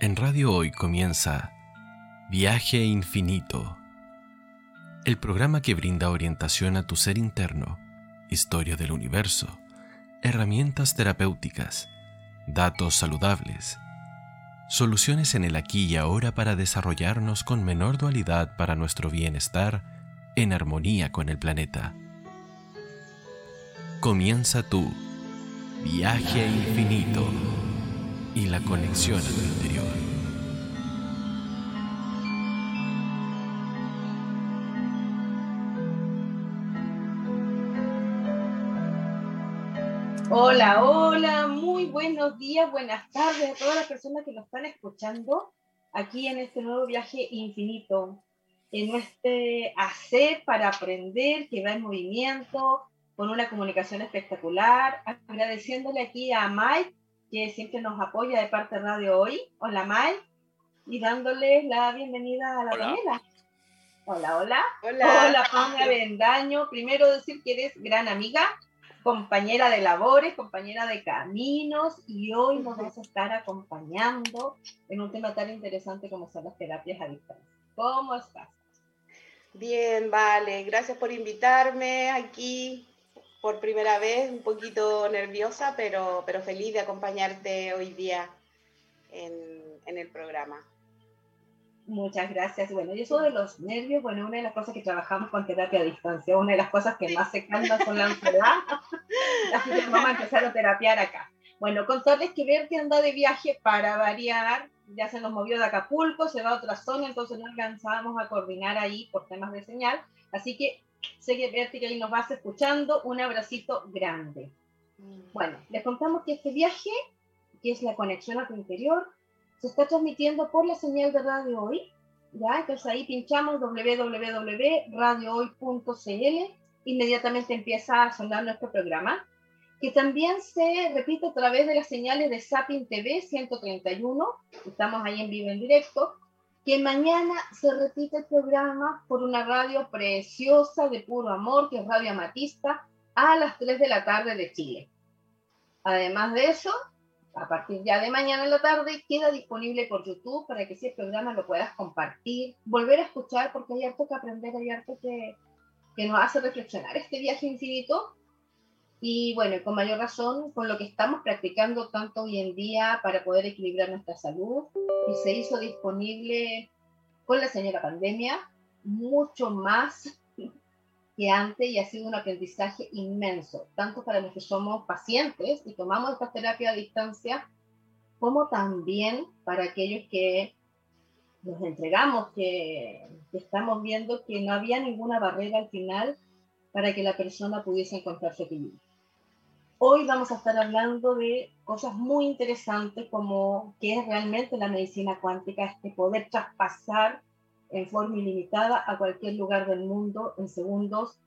En Radio Hoy comienza Viaje Infinito, el programa que brinda orientación a tu ser interno, historia del universo, herramientas terapéuticas, datos saludables, soluciones en el aquí y ahora para desarrollarnos con menor dualidad para nuestro bienestar en armonía con el planeta. Comienza tu viaje infinito y la conexión a tu interior. Hola, hola, muy buenos días, buenas tardes a todas las personas que nos están escuchando aquí en este nuevo viaje infinito, en este hacer para aprender que va en movimiento, con una comunicación espectacular, agradeciéndole aquí a Mike que siempre nos apoya de parte de Radio Hoy. Hola, Mai. Y dándoles la bienvenida a la Daniela. Hola, hola. Hola. Hola, Pamela Bendaño. Primero decir que eres gran amiga, compañera de labores, compañera de caminos y hoy nos vas a estar acompañando en un tema tan interesante como son las terapias a distancia. ¿Cómo estás? Bien, vale. Gracias por invitarme aquí por primera vez, un poquito nerviosa, pero, pero feliz de acompañarte hoy día en, el programa. Muchas gracias. Bueno, y eso de los nervios, bueno, una de las cosas que trabajamos con terapia a distancia, una de las cosas que más se calma son la ansiedad. Así que vamos a empezar a terapiar acá. Bueno, contarles que Berti anda de viaje para variar, ya se nos movió de Acapulco, se va a otra zona, entonces no alcanzábamos a coordinar ahí por temas de señal. Así que sé que que ahí nos vas escuchando, un abracito grande. Mm. Bueno, les contamos que este viaje, que es la conexión a tu interior, se está transmitiendo por la señal de Radio Hoy, ¿ya? Entonces ahí pinchamos www.radiohoy.cl, inmediatamente empieza a sonar nuestro programa, que también se repite a través de las señales de Sapin TV 131, estamos ahí en vivo en directo, que mañana se repite el programa por una radio preciosa de puro amor, que es Radio Amatista, a las 3 de la tarde de Chile. Además de eso, a partir ya de mañana en la tarde queda disponible por YouTube para que si el programa lo puedas compartir, volver a escuchar, porque hay harto que aprender, hay harto que, que nos hace reflexionar este viaje infinito y bueno, con mayor razón, con lo que estamos practicando tanto hoy en día para poder equilibrar nuestra salud, y se hizo disponible con la señora pandemia, mucho más que antes y ha sido un aprendizaje inmenso, tanto para los que somos pacientes y tomamos esta terapia a distancia, como también para aquellos que nos entregamos, que, que estamos viendo que no había ninguna barrera al final para que la persona pudiese encontrar su equilibrio. Hoy vamos a estar hablando de cosas muy interesantes como qué es realmente la medicina cuántica, este poder traspasar en forma ilimitada a cualquier lugar del mundo en segundos,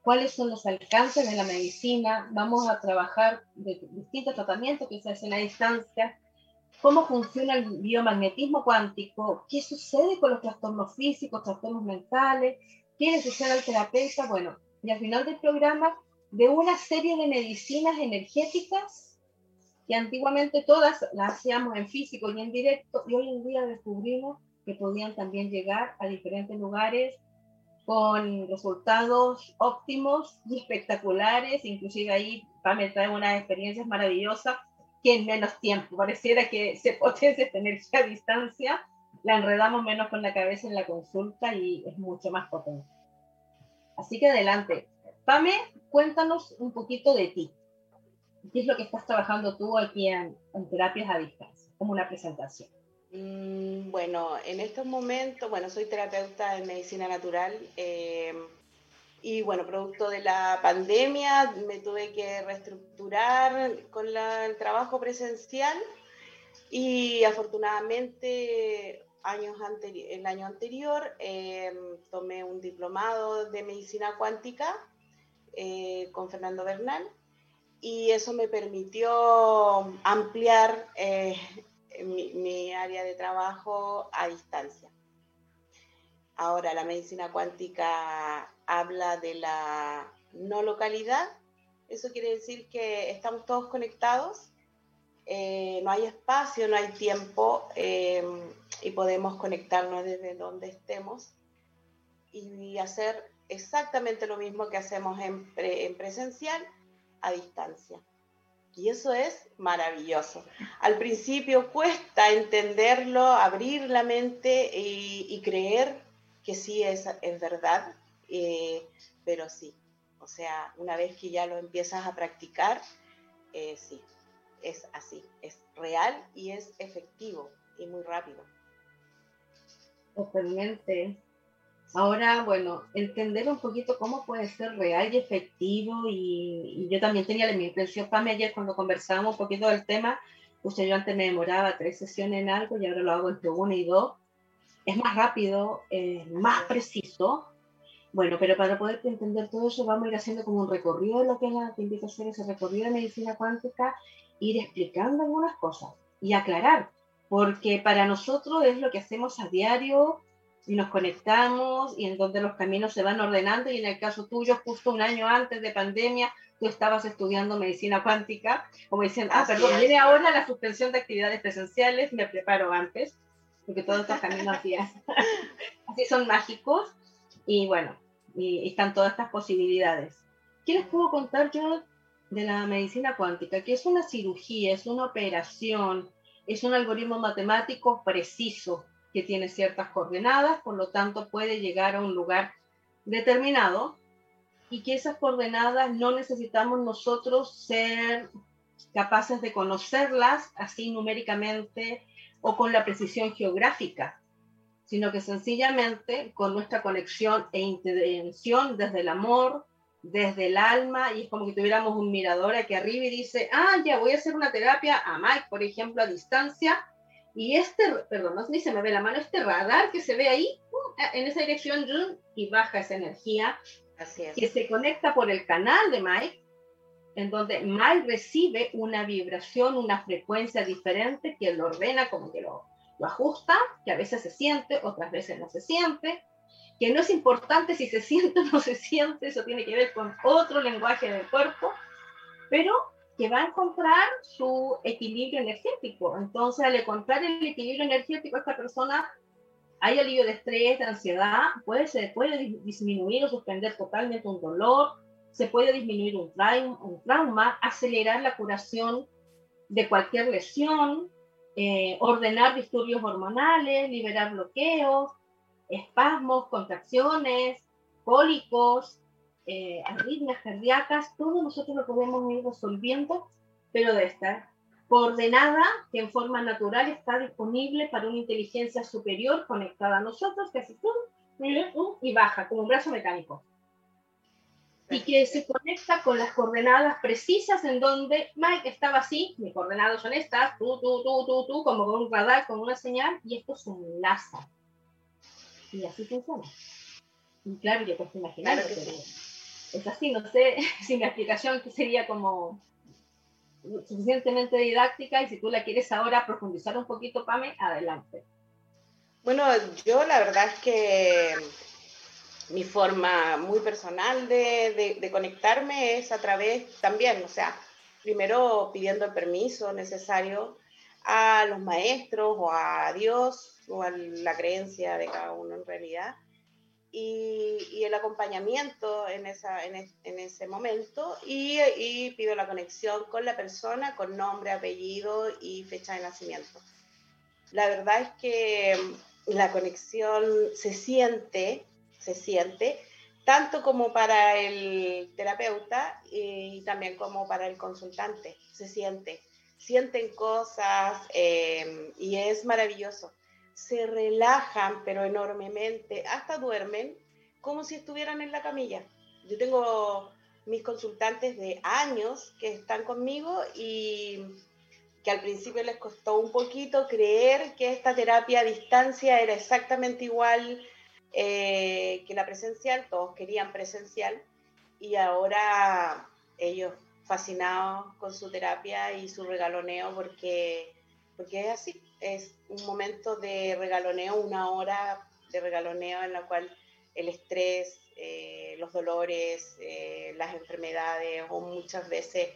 cuáles son los alcances de la medicina, vamos a trabajar de distintos tratamientos que se hacen a distancia, cómo funciona el biomagnetismo cuántico, qué sucede con los trastornos físicos, trastornos mentales, qué necesita el terapeuta, bueno, y al final del programa de una serie de medicinas energéticas que antiguamente todas las hacíamos en físico y en directo y hoy en día descubrimos que podían también llegar a diferentes lugares con resultados óptimos y espectaculares, inclusive ahí me trae unas experiencias maravillosas que en menos tiempo, pareciera que se potencia esta energía a distancia, la enredamos menos con la cabeza en la consulta y es mucho más potente. Así que adelante. Pame, cuéntanos un poquito de ti. ¿Qué es lo que estás trabajando tú aquí en, terapias a distancia? Como una presentación. Mm, bueno, en estos momentos, bueno, soy terapeuta en medicina natural eh, y bueno, producto de la pandemia me tuve que reestructurar con el trabajo presencial y afortunadamente años el año anterior eh, tomé un diplomado de medicina cuántica eh, con Fernando Bernal y eso me permitió ampliar eh, mi, área de trabajo a distancia. Ahora, la medicina cuántica habla de la no localidad. Eso quiere decir que estamos todos conectados eh, no hay espacio, no hay tiempo eh, y podemos conectarnos desde donde estemos y hacer exactamente lo mismo que hacemos en, presencial a distancia. Y eso es maravilloso. Al principio cuesta entenderlo, abrir la mente y, creer que sí es, es verdad, eh, pero sí. O sea, una vez que ya lo empiezas a practicar, eh, sí, es así, es real y es efectivo y muy rápido. Totalmente. Ahora, bueno, entender un poquito cómo puede ser real y efectivo y, yo también tenía misma impresión, Pame, ayer cuando conversábamos un poquito del tema, usted yo antes me demoraba tres sesiones en algo y ahora lo hago entre una y dos. Es más rápido, más preciso. Bueno, pero para poder entender todo eso vamos a ir haciendo como un recorrido de lo que es la, te invito a hacer ese recorrido de medicina cuántica, ir explicando algunas cosas y aclarar, porque para nosotros es lo que hacemos a diario, y nos conectamos y en donde los caminos se van ordenando y en el caso tuyo, justo un año antes de pandemia, tú estabas estudiando medicina cuántica, como diciendo, ah, perdón, viene ahora la suspensión de actividades presenciales, me preparo antes, porque todos estos caminos así son mágicos y bueno, y, están todas estas posibilidades. ¿Qué les puedo contar yo de la medicina cuántica? Que es una cirugía, es una operación, es un algoritmo matemático preciso, que tiene ciertas coordenadas, por lo tanto puede llegar a un lugar determinado y que esas coordenadas no necesitamos nosotros ser capaces de conocerlas así numéricamente o con la precisión geográfica, sino que sencillamente con nuestra conexión e intervención desde el amor, desde el alma, y es como que tuviéramos un mirador aquí arriba y dice, ah, ya voy a hacer una terapia a Mike, por ejemplo, a distancia, y este, perdón, no si se me ve la mano, este radar que se ve ahí, uh, en esa dirección, y baja esa energía, que se conecta por el canal de Mike, en donde Mike recibe una vibración, una frecuencia diferente, que lo ordena, como que lo, lo ajusta, que a veces se siente, otras veces no se siente, que no es importante si se siente o no se siente, eso tiene que ver con otro lenguaje del cuerpo, pero que va a encontrar su equilibrio energético. Entonces, al encontrar el equilibrio energético, esta persona hay alivio de estrés, de ansiedad, puede, se puede disminuir o suspender totalmente un dolor, se puede disminuir un trauma, acelerar la curación de cualquier lesión, eh, ordenar disturbios hormonales, liberar bloqueos, espasmos, contracciones, cólicos, eh, arritmias cardíacas, todo nosotros lo podemos ir resolviendo, pero de esta coordenada que en forma natural está disponible para una inteligencia superior conectada a nosotros, que hace y baja, como un brazo mecánico. Y que se conecta con las coordenadas precisas en donde Mike estaba así, mis coordenadas son estas, tú, tú, tú, tú, tú, como con un radar, con una señal, y esto se enlaza. Y así funciona. Y claro, yo puedo imaginar que es así, no sé si mi explicación sería como suficientemente didáctica y si tú la quieres ahora profundizar un poquito, Pame, adelante. Bueno, yo la verdad es que mi forma muy personal de, de, conectarme es a través también, o sea, primero pidiendo el permiso necesario a los maestros o a Dios o a la creencia de cada uno en realidad y, el acompañamiento en, esa, en, ese momento y, y, pido la conexión con la persona con nombre, apellido y fecha de nacimiento. La verdad es que la conexión se siente, se siente, tanto como para el terapeuta y, también como para el consultante, se siente. Sienten cosas eh, y es maravilloso se relajan, pero enormemente, hasta duermen como si estuvieran en la camilla. Yo tengo mis consultantes de años que están conmigo y que al principio les costó un poquito creer que esta terapia a distancia era exactamente igual eh, que la presencial, todos querían presencial. Y ahora ellos fascinados con su terapia y su regaloneo porque, porque es así, es un momento de regaloneo, una hora de regaloneo en la cual el estrés, eh, los dolores, eh, las enfermedades o muchas veces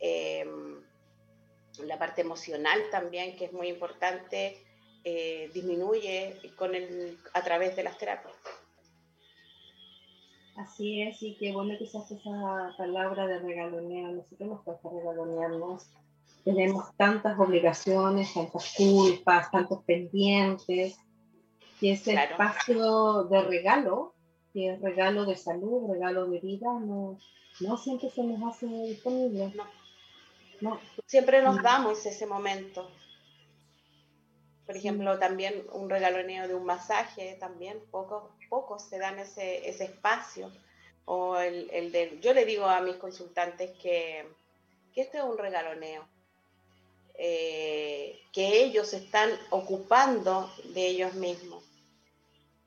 em, la parte emocional también, que es muy importante, eh, disminuye con el, a través de las terapias. Así es, y qué bueno que hace esa palabra de regaloneo. Nosotros nos cuesta regalonearnos. Tenemos tantas obligaciones, tantas culpas, tantos pendientes, que ese espacio de regalo, que es regalo de salud, regalo de vida, no, no siempre se nos hace disponible. No. no. Siempre nos damos ese momento. Por ejemplo, también un regaloneo de un masaje, también pocos, pocos se dan ese, ese espacio. O el, el, de, yo le digo a mis consultantes que, que este es un regaloneo, eh, que ellos están ocupando de ellos mismos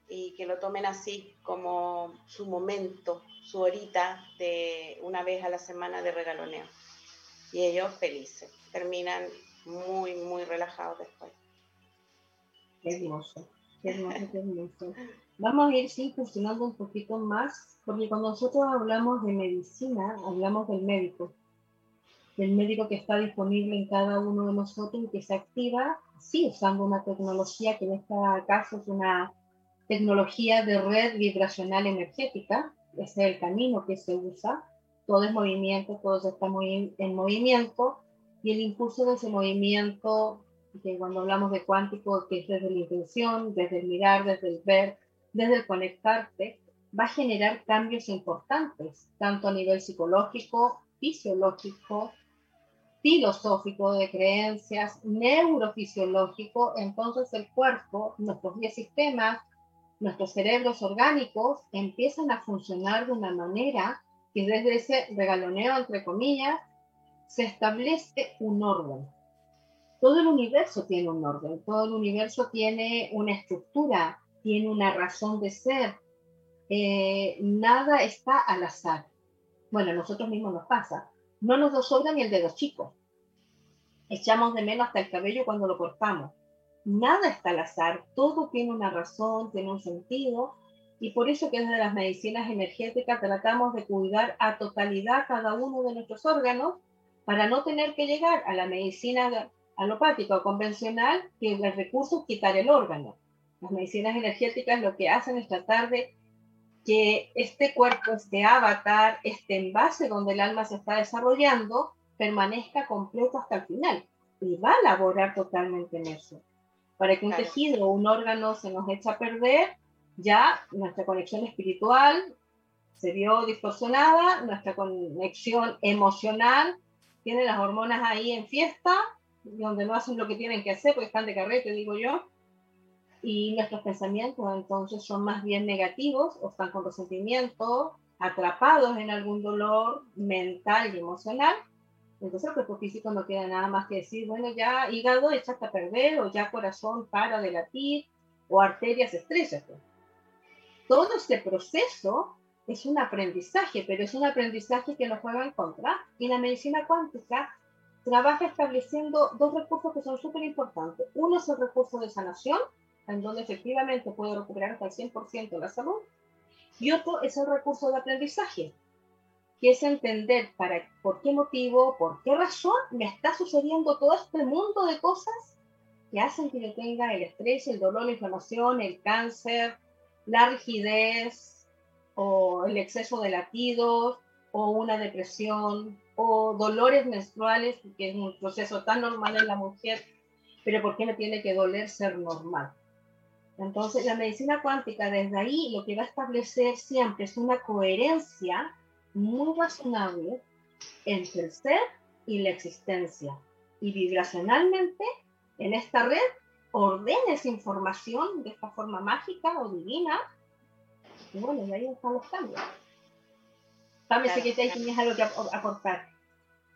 y que lo tomen así como su momento, su horita de una vez a la semana de regaloneo. Y ellos felices, terminan muy, muy relajados después. Qué hermoso, qué hermoso, qué hermoso. Vamos a ir sí, funcionando un poquito más, porque cuando nosotros hablamos de medicina, hablamos del médico, del médico que está disponible en cada uno de nosotros y que se activa, sí, usando una tecnología que en este caso es una tecnología de red vibracional energética, ese es el camino que se usa, todo es movimiento, todo está muy en movimiento, y el impulso de ese movimiento que cuando hablamos de cuántico, que es desde la intención, desde el mirar, desde el ver, desde el conectarte, va a generar cambios importantes, tanto a nivel psicológico, fisiológico, filosófico de creencias, neurofisiológico. Entonces el cuerpo, nuestros 10 sistemas, nuestros cerebros orgánicos empiezan a funcionar de una manera que desde ese regaloneo, entre comillas, se establece un orden todo el universo tiene un orden, todo el universo tiene una estructura, tiene una razón de ser. Eh, nada está al azar. Bueno, a nosotros mismos nos pasa. No nos sobra ni el dedo chico. Echamos de menos hasta el cabello cuando lo cortamos. Nada está al azar, todo tiene una razón, tiene un sentido, y por eso que desde las medicinas energéticas tratamos de cuidar a totalidad cada uno de nuestros órganos para no tener que llegar a la medicina alopática o convencional, que el recurso es quitar el órgano. Las medicinas energéticas lo que hacen es tratar de que este cuerpo, este avatar, este envase donde el alma se está desarrollando, permanezca completo hasta el final. Y va a laborar totalmente en eso. Para que un tejido o un órgano se nos eche a perder, ya nuestra conexión espiritual se vio distorsionada, nuestra conexión emocional tiene las hormonas ahí en fiesta donde no hacen lo que tienen que hacer porque están de carrete, digo yo, y nuestros pensamientos entonces son más bien negativos o están con resentimiento, atrapados en algún dolor mental y emocional. Entonces el cuerpo físico no queda nada más que decir, bueno, ya hígado echaste a perder o ya corazón para de latir o arterias estrellas. Todo este proceso es un aprendizaje, pero es un aprendizaje que nos juega en contra. Y la medicina cuántica trabaja estableciendo dos recursos que son súper importantes. Uno es el recurso de sanación, en donde efectivamente puede recuperar hasta el 100% la salud. Y otro es el recurso de aprendizaje, que es entender para, por qué motivo, por qué razón me está sucediendo todo este mundo de cosas que hacen que yo tenga el estrés, el dolor, la inflamación, el cáncer, la rigidez o el exceso de latidos o una depresión o dolores menstruales, que es un proceso tan normal en la mujer, pero ¿por qué no tiene que doler ser normal? Entonces, la medicina cuántica desde ahí lo que va a establecer siempre es una coherencia muy razonable entre el ser y la existencia. Y vibracionalmente, en esta red, ordena esa información de esta forma mágica o divina. Y bueno, y ahí están los cambios. Dame claro. si tienes algo que aportar.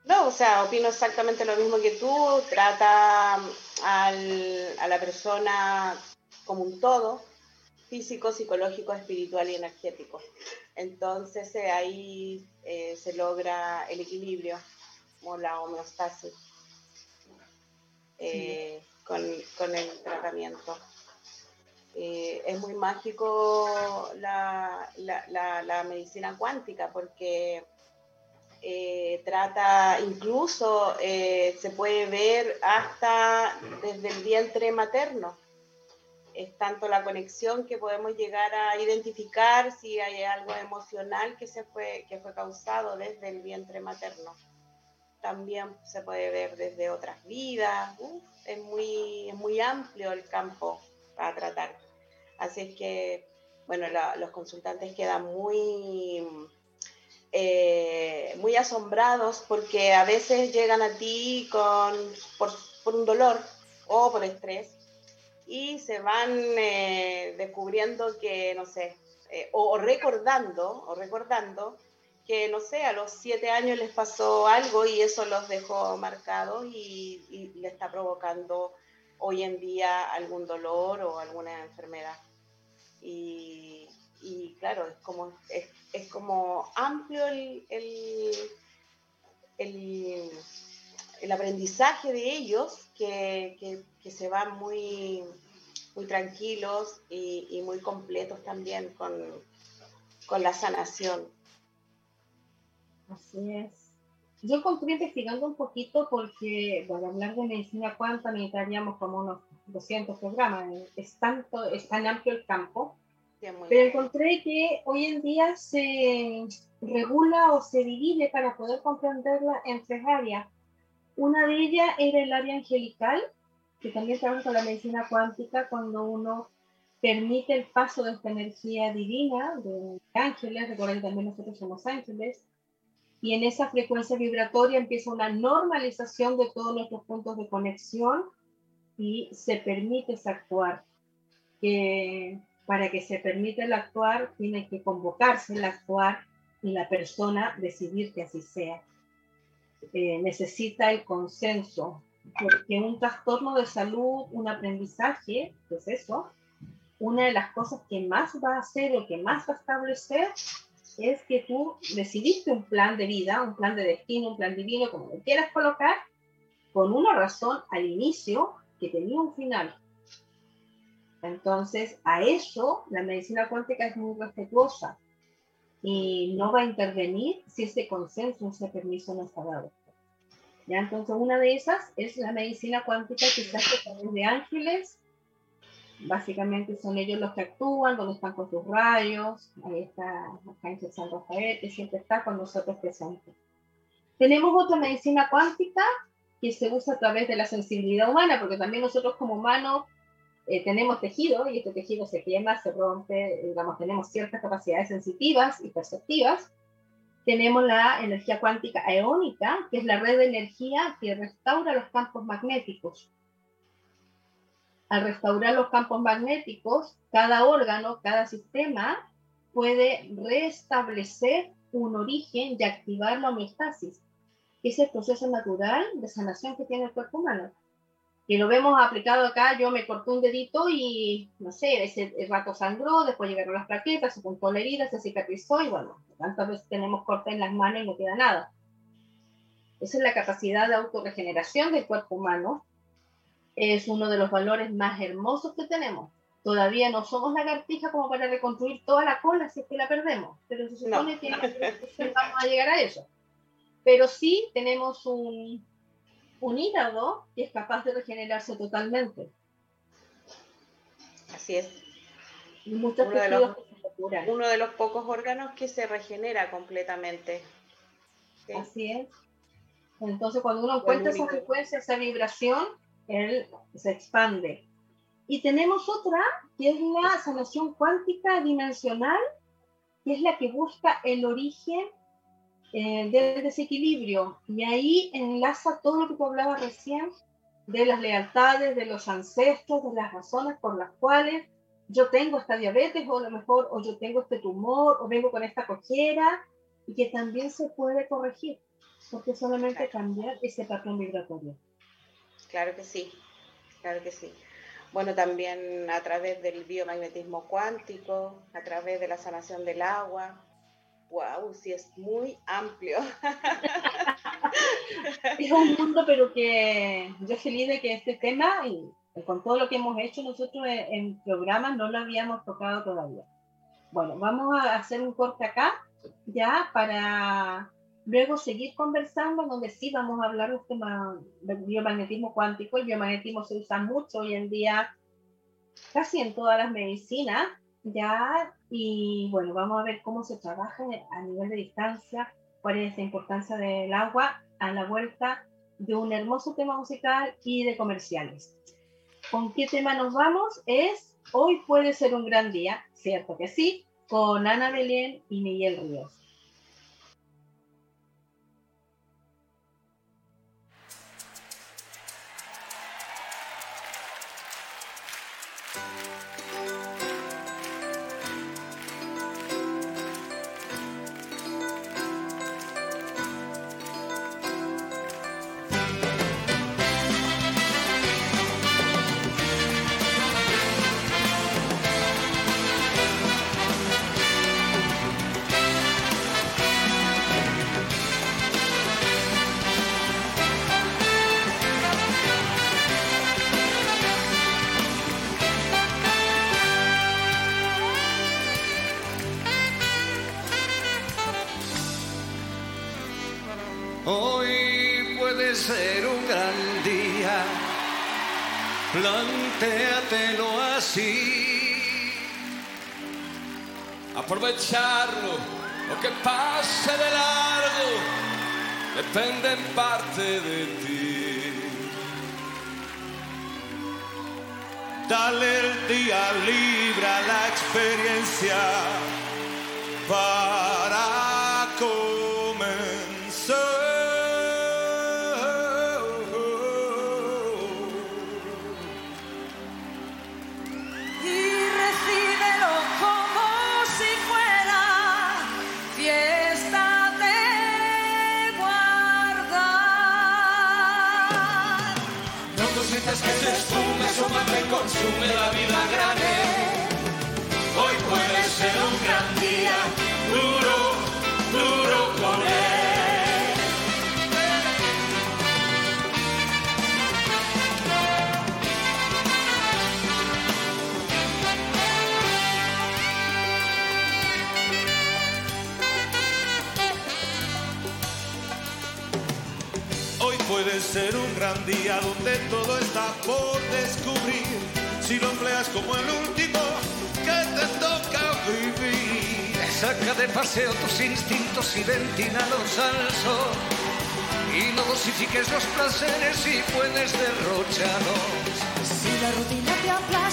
No, o sea, opino exactamente lo mismo que tú. Trata al, a la persona como un todo, físico, psicológico, espiritual y energético. Entonces eh, ahí eh, se logra el equilibrio o la homeostasis eh, con, con, el tratamiento. Es muy mágico la, la, la, medicina cuántica porque trata, incluso se puede ver hasta desde el vientre materno. Es tanto la conexión que podemos llegar a identificar si hay algo emocional que, se fue, que fue causado desde el vientre materno. También se puede ver desde otras vidas. es, muy, es muy amplio el campo para tratar. Así es que, bueno, los consultantes quedan muy eh, muy asombrados porque a veces llegan a ti con, por, un dolor o por estrés y se van eh, descubriendo que, no sé, eh, o, recordando, o recordando que, no sé, a los siete años les pasó algo y eso los dejó marcados y, le está provocando hoy en día algún dolor o alguna enfermedad. Y, claro, es como, es, es como amplio el, el, el, aprendizaje de ellos que, que, se van muy, muy tranquilos y, y muy completos también con, con, la sanación. Así es. Yo estoy investigando un poquito porque para hablar de medicina cuántica necesitaríamos como unos 200 programas. Es, tanto, es tan amplio el campo pero encontré que hoy en día se regula o se divide para poder comprenderla en tres áreas. Una de ellas era el área angelical, que también trabaja con la medicina cuántica cuando uno permite el paso de esta energía divina de ángeles, recuerden también nosotros somos ángeles, y en esa frecuencia vibratoria empieza una normalización de todos nuestros puntos de conexión y se permite actuar. que para que se permita el actuar, tiene que convocarse el actuar y la persona decidir que así sea. Eh, necesita el consenso, porque un trastorno de salud, un aprendizaje, pues eso, una de las cosas que más va a hacer o que más va a establecer es que tú decidiste un plan de vida, un plan de destino, un plan divino, como lo quieras colocar, con una razón al inicio que tenía un final. Entonces, a eso la medicina cuántica es muy respetuosa y no va a intervenir si ese consenso, ese permiso no está dado. ¿Ya? Entonces, una de esas es la medicina cuántica que se hace a través de ángeles. Básicamente son ellos los que actúan, donde están con sus rayos. Ahí está Arcángel San Rafael, que siempre está con nosotros presente. Tenemos otra medicina cuántica que se usa a través de la sensibilidad humana, porque también nosotros como humanos eh, tenemos tejido y este tejido se quema, se rompe, digamos, tenemos ciertas capacidades sensitivas y perceptivas. Tenemos la energía cuántica eónica, que es la red de energía que restaura los campos magnéticos. Al restaurar los campos magnéticos, cada órgano, cada sistema puede restablecer un origen y activar la homeostasis, que es el proceso natural de sanación que tiene el cuerpo humano que lo vemos aplicado acá, yo me corté un dedito y, no sé, ese rato sangró, después llegaron las plaquetas, se puntó la herida, se cicatrizó y bueno, tantas veces tenemos corte en las manos y no queda nada. Esa es la capacidad de autorregeneración del cuerpo humano. Es uno de los valores más hermosos que tenemos. Todavía no somos lagartijas como para reconstruir toda la cola si es que la perdemos, pero se supone que vamos a llegar a eso. Pero sí tenemos un, un hígado que es capaz de regenerarse totalmente. Así es. uno, de los, uno de los pocos órganos que se regenera completamente. Así es. Entonces, cuando uno encuentra esa frecuencia, esa vibración, él se expande. Y tenemos otra, que es la sanación cuántica dimensional, que es la que busca el origen eh, del desequilibrio. Y ahí enlaza todo lo que tú hablabas recién de las lealtades, de los ancestros, de las razones por las cuales yo tengo esta diabetes o a lo mejor o yo tengo este tumor o vengo con esta cojera y que también se puede corregir porque solamente cambiar ese patrón vibratorio. Claro que sí, claro que sí. Bueno, también a través del biomagnetismo cuántico, a través de la sanación del agua, wow, sí es muy amplio. es un mundo, pero que yo feliz de que este tema, y con todo lo que hemos hecho nosotros en, programas, no lo habíamos tocado todavía. Bueno, vamos a hacer un corte acá, ya para luego seguir conversando donde sí vamos a hablar un tema del biomagnetismo cuántico. El biomagnetismo se usa mucho hoy en día, casi en todas las medicinas, ya, y bueno, vamos a ver cómo se trabaja a nivel de distancia, cuál es la importancia del agua a la vuelta de un hermoso tema musical y de comerciales. ¿Con qué tema nos vamos? Es Hoy puede ser un gran día, cierto que sí, con Ana Belén y Miguel Ríos. Aprovecharlo, lo que pase de largo depende en parte de ti. Dale el día libre a la experiencia para la vida grande. Hoy puede ser un gran día, duro, duro con él. Hoy puede ser un gran día donde todo está por descubrir si lo empleas como el último que te toca vivir. Saca de paseo tus instintos y ventínalos al sol. Y no dosifiques los placeres si puedes derrocharlos. Si la rutina te aplasta,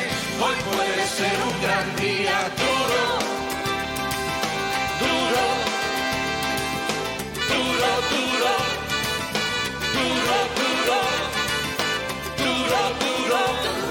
Hoy puede ser un gran día duro, duro, duro, duro, duro, duro, duro, duro.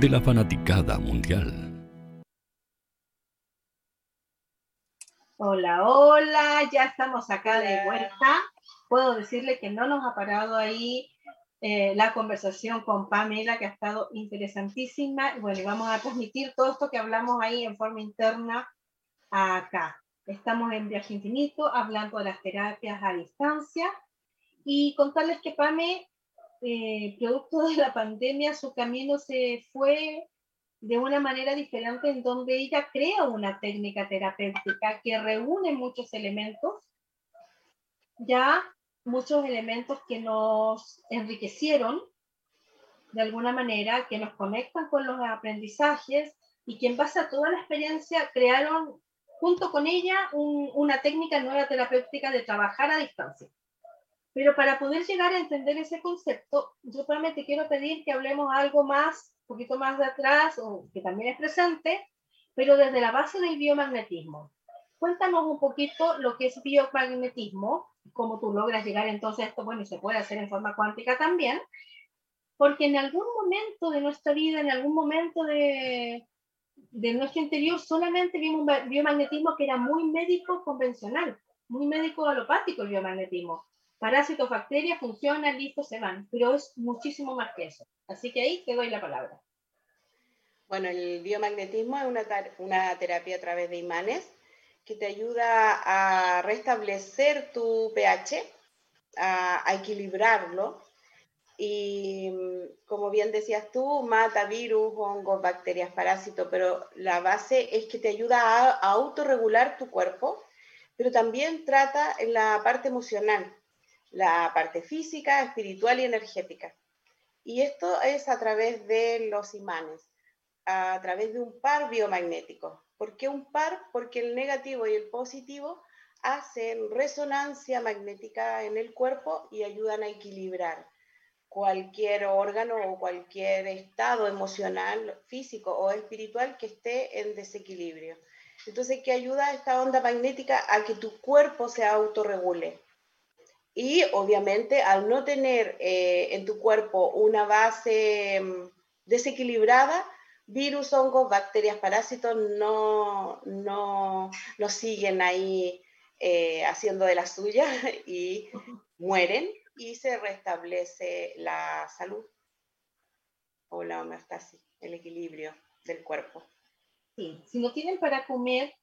de la fanaticada mundial. Hola, hola, ya estamos acá de vuelta. Puedo decirle que no nos ha parado ahí eh, la conversación con Pamela, que ha estado interesantísima. Bueno, vamos a transmitir todo esto que hablamos ahí en forma interna acá. Estamos en Viaje Infinito hablando de las terapias a distancia y contarles que Pame, eh, producto de la pandemia, su camino se fue de una manera diferente en donde ella crea una técnica terapéutica que reúne muchos elementos, ya muchos elementos que nos enriquecieron de alguna manera, que nos conectan con los aprendizajes y que en base a toda la experiencia crearon junto con ella una técnica nueva terapéutica de trabajar a distancia. Pero para poder llegar a entender ese concepto, yo solamente quiero pedir que hablemos algo más, un poquito más de atrás, o que también es presente, pero desde la base del biomagnetismo. Cuéntanos un poquito lo que es biomagnetismo, cómo tú logras llegar entonces a esto, bueno, y se puede hacer en forma cuántica también, porque en algún momento de nuestra vida, en algún momento de, de nuestro interior, solamente vimos un biomagnetismo que era muy médico convencional, muy médico alopático el biomagnetismo parásitos, bacterias, funcionan, listo, se van, pero es muchísimo más que eso. Así que ahí te doy la palabra. Bueno, el biomagnetismo es una, una terapia a través de imanes que te ayuda a restablecer tu pH, a, equilibrarlo y como bien decías tú, mata virus, hongos, bacterias, parásitos, pero la base es que te ayuda a, a autorregular tu cuerpo, pero también trata la parte emocional la parte física, espiritual y energética. Y esto es a través de los imanes, a través de un par biomagnético. ¿Por qué un par? Porque el negativo y el positivo hacen resonancia magnética en el cuerpo y ayudan a equilibrar cualquier órgano o cualquier estado emocional, físico o espiritual que esté en desequilibrio. Entonces, ¿qué ayuda esta onda magnética a que tu cuerpo se autorregule? Y obviamente al no tener eh, en tu cuerpo una base mm, desequilibrada, virus, hongos, bacterias, parásitos no, no, no siguen ahí eh, haciendo de la suya y mueren y se restablece la salud o la homeostasis, el equilibrio del cuerpo. Sí, si no tienen para comer,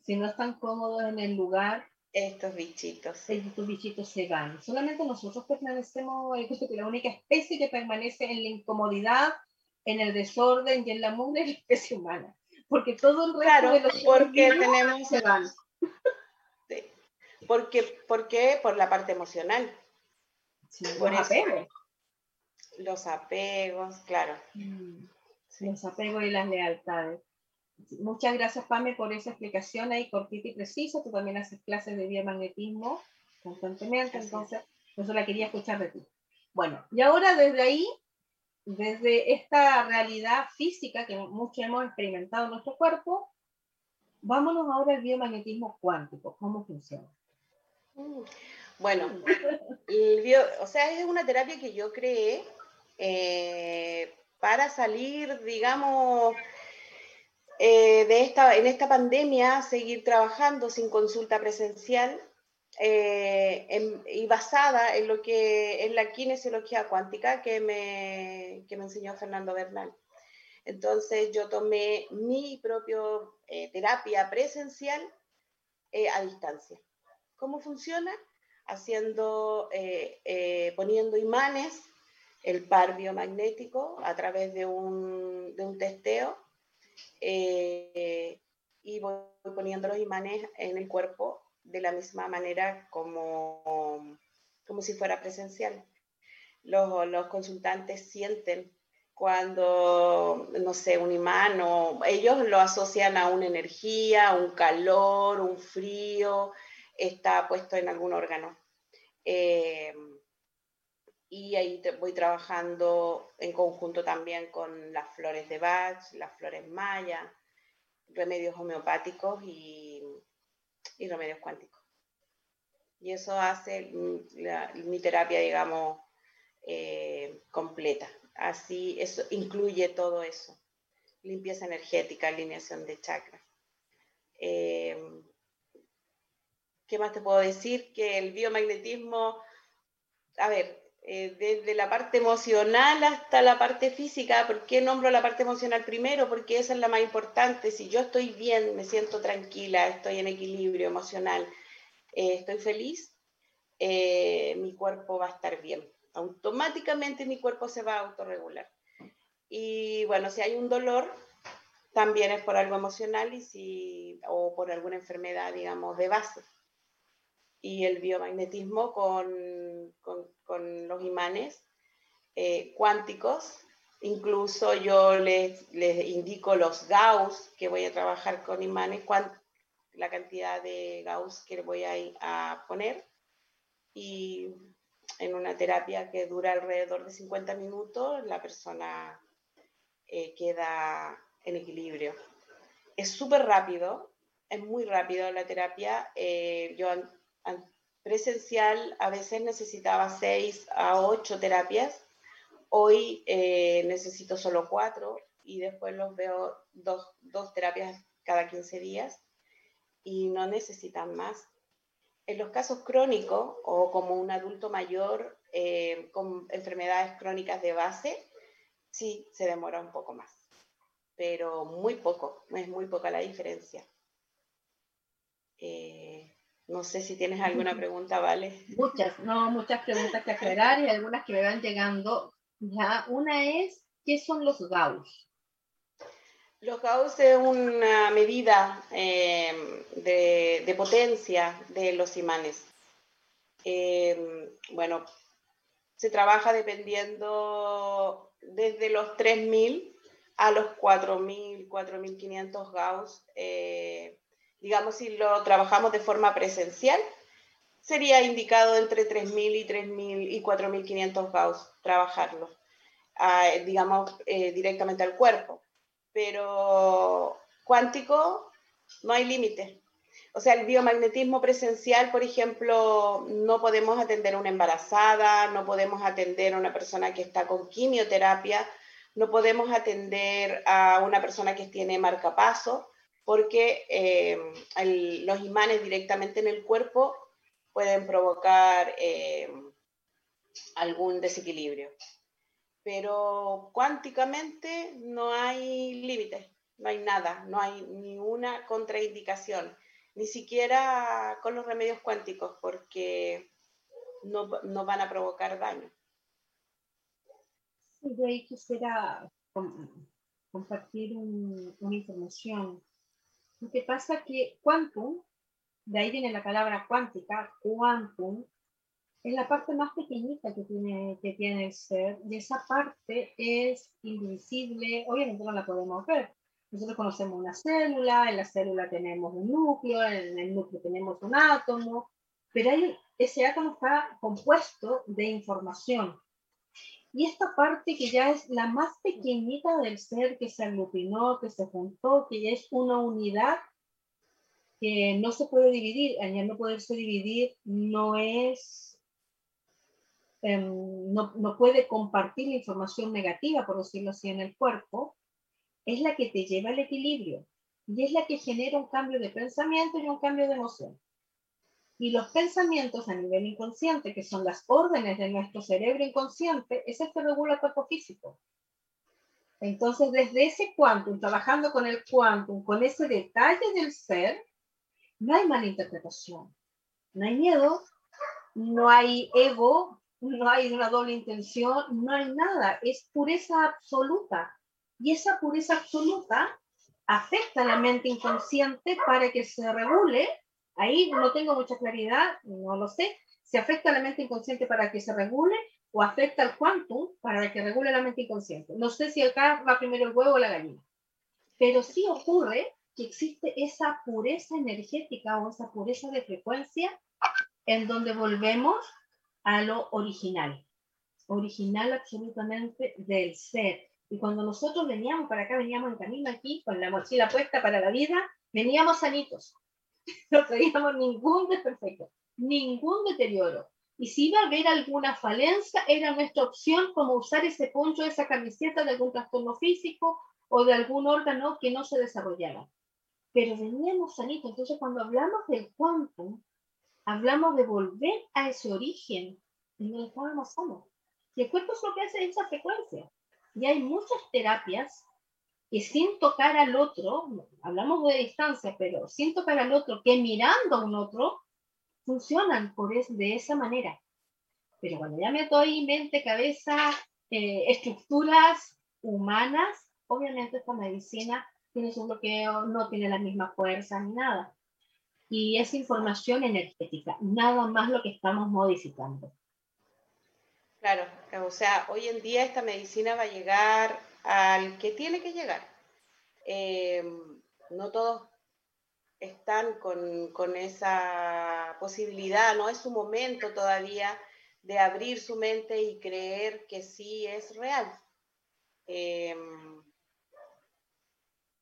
si no están cómodos en el lugar, estos bichitos. Estos bichitos se van. Solamente nosotros permanecemos, la única especie que permanece en la incomodidad, en el desorden y en la mugre es la especie humana. Porque todo el resto de los porque tenemos se van. Sí. Porque, ¿Por qué? Por la parte emocional. por los apegos. Los apegos, claro. Mm. Los apegos y las lealtades. Muchas gracias, Pame, por esa explicación ahí cortita y precisa. Tú también haces clases de biomagnetismo constantemente, entonces eso la quería escuchar de ti. Bueno, y ahora desde ahí, desde esta realidad física que muchos hemos experimentado en nuestro cuerpo, vámonos ahora al biomagnetismo cuántico. ¿Cómo funciona? Mm, bueno, o sea, es una terapia que yo creé eh, para salir, digamos, eh, de esta, en esta pandemia seguir trabajando sin consulta presencial eh, y basada en lo que es la kinesiología cuántica que me, que me enseñó Fernando Bernal. Entonces yo tomé mi propia eh, terapia presencial a distancia. ¿Cómo funciona? Haciendo, poniendo imanes, el par biomagnético a través de un, de un testeo eh, y voy poniendo los imanes en el cuerpo de la misma manera como, como si fuera presencial. Los, los consultantes sienten cuando, no sé, un imán o ellos lo asocian a una energía, un calor, un frío, está puesto en algún órgano. Eh, y ahí voy trabajando en conjunto también con las flores de Bach, las flores maya, remedios homeopáticos y, remedios cuánticos. Y eso hace mi terapia, digamos, eh, completa. Así, eso incluye todo eso. Limpieza energética, alineación de chakras. Eh, ¿Qué más te puedo decir? Que el biomagnetismo, a ver, eh, desde la parte emocional hasta la parte física. ¿Por qué nombro la parte emocional primero? Porque esa es la más importante. Si yo estoy bien, me siento tranquila, estoy en equilibrio emocional, eh, estoy feliz, eh, mi cuerpo va a estar bien. Automáticamente mi cuerpo se va a autorregular. Y bueno, si hay un dolor, también es por algo emocional y si, o por alguna enfermedad, digamos, de base y el biomagnetismo con, con, los imanes eh, cuánticos. Incluso yo les, les, indico los Gauss que voy a trabajar con imanes, la cantidad de Gauss que voy a, a poner. Y en una terapia que dura alrededor de 50 minutos, la persona eh, queda en equilibrio. Es súper rápido, es muy rápido la terapia. Eh, yo presencial a veces necesitaba seis a ocho terapias. Hoy eh, necesito solo cuatro y después los veo dos, dos, terapias cada 15 días y no necesitan más. En los casos crónicos o como un adulto mayor eh, con enfermedades crónicas de base, sí se demora un poco más, pero muy poco, es muy poca la diferencia. Eh, no sé si tienes alguna pregunta, Vale. Muchas, no, muchas preguntas que aclarar y algunas que me van llegando. Ya, una es, ¿qué son los Gauss? Los Gauss es una medida eh, de, potencia de los imanes. Eh, bueno, se trabaja dependiendo desde los 3000 a los 4000, 4500 Gauss. Eh, digamos, si lo trabajamos de forma presencial, sería indicado entre 3.000 y 3.000 y 4.500 Gauss trabajarlo, digamos, eh, directamente al cuerpo. Pero cuántico, no hay límite. O sea, el biomagnetismo presencial, por ejemplo, no podemos atender a una embarazada, no podemos atender a una persona que está con quimioterapia, no podemos atender a una persona que tiene marcapaso, porque eh, los imanes directamente en el cuerpo pueden provocar eh, algún desequilibrio. Pero cuánticamente no hay límites, no hay nada, no hay ninguna contraindicación, ni siquiera con los remedios cuánticos, porque no, van a provocar daño. Sí, de ahí quisiera compartir una información lo que pasa que quantum, de ahí viene la palabra cuántica, quantum, es la parte más pequeñita que tiene, que tiene el ser y esa parte es invisible, obviamente no la podemos ver. Nosotros conocemos una célula, en la célula tenemos un núcleo, en el núcleo tenemos un átomo, pero ese átomo está compuesto de información. Y esta parte que ya es la más pequeñita del ser que se aglutinó, que se juntó, que es una unidad que no se puede dividir, al no poderse dividir no es, em, no, no puede compartir la información negativa, por decirlo así, en el cuerpo, es la que te lleva al equilibrio y es la que genera un cambio de pensamiento y un cambio de emoción. Y los pensamientos a nivel inconsciente, que son las órdenes de nuestro cerebro inconsciente, es el que regula el cuerpo físico. Entonces, desde ese quantum, trabajando con el quantum, con ese detalle del ser, no hay mala interpretación, no hay miedo, no hay ego, no hay una doble intención, no hay nada, es pureza absoluta. Y esa pureza absoluta afecta a la mente inconsciente para que se regule. Ahí no tengo mucha claridad, no lo sé. Si afecta a la mente inconsciente para que se regule o afecta al quantum para que regule la mente inconsciente. No sé si acá va primero el huevo o la gallina. Pero sí ocurre que existe esa pureza energética o esa pureza de frecuencia en donde volvemos a lo original, original absolutamente del ser. Y cuando nosotros veníamos para acá, veníamos en camino aquí, con la mochila puesta para la vida, veníamos sanitos. No traíamos ningún desperfecto, ningún deterioro. Y si iba a haber alguna falencia, era nuestra opción como usar ese poncho, esa camiseta de algún trastorno físico o de algún órgano que no se desarrollara. Pero veníamos sanitos. Entonces, cuando hablamos del quantum, hablamos de volver a ese origen en donde estábamos sanos. Y el cuerpo es lo que hace esa frecuencia. Y hay muchas terapias que sin tocar al otro, hablamos de distancia, pero sin tocar al otro, que mirando a un otro, funcionan por es, de esa manera. Pero cuando ya meto ahí mente, cabeza, eh, estructuras humanas, obviamente esta medicina tiene su bloqueo, no tiene la misma fuerza ni nada y es información energética, nada más lo que estamos modificando. Claro, o sea, hoy en día esta medicina va a llegar al que tiene que llegar. Eh, no todos están con, con, esa posibilidad, no es su momento todavía de abrir su mente y creer que sí es real. Eh,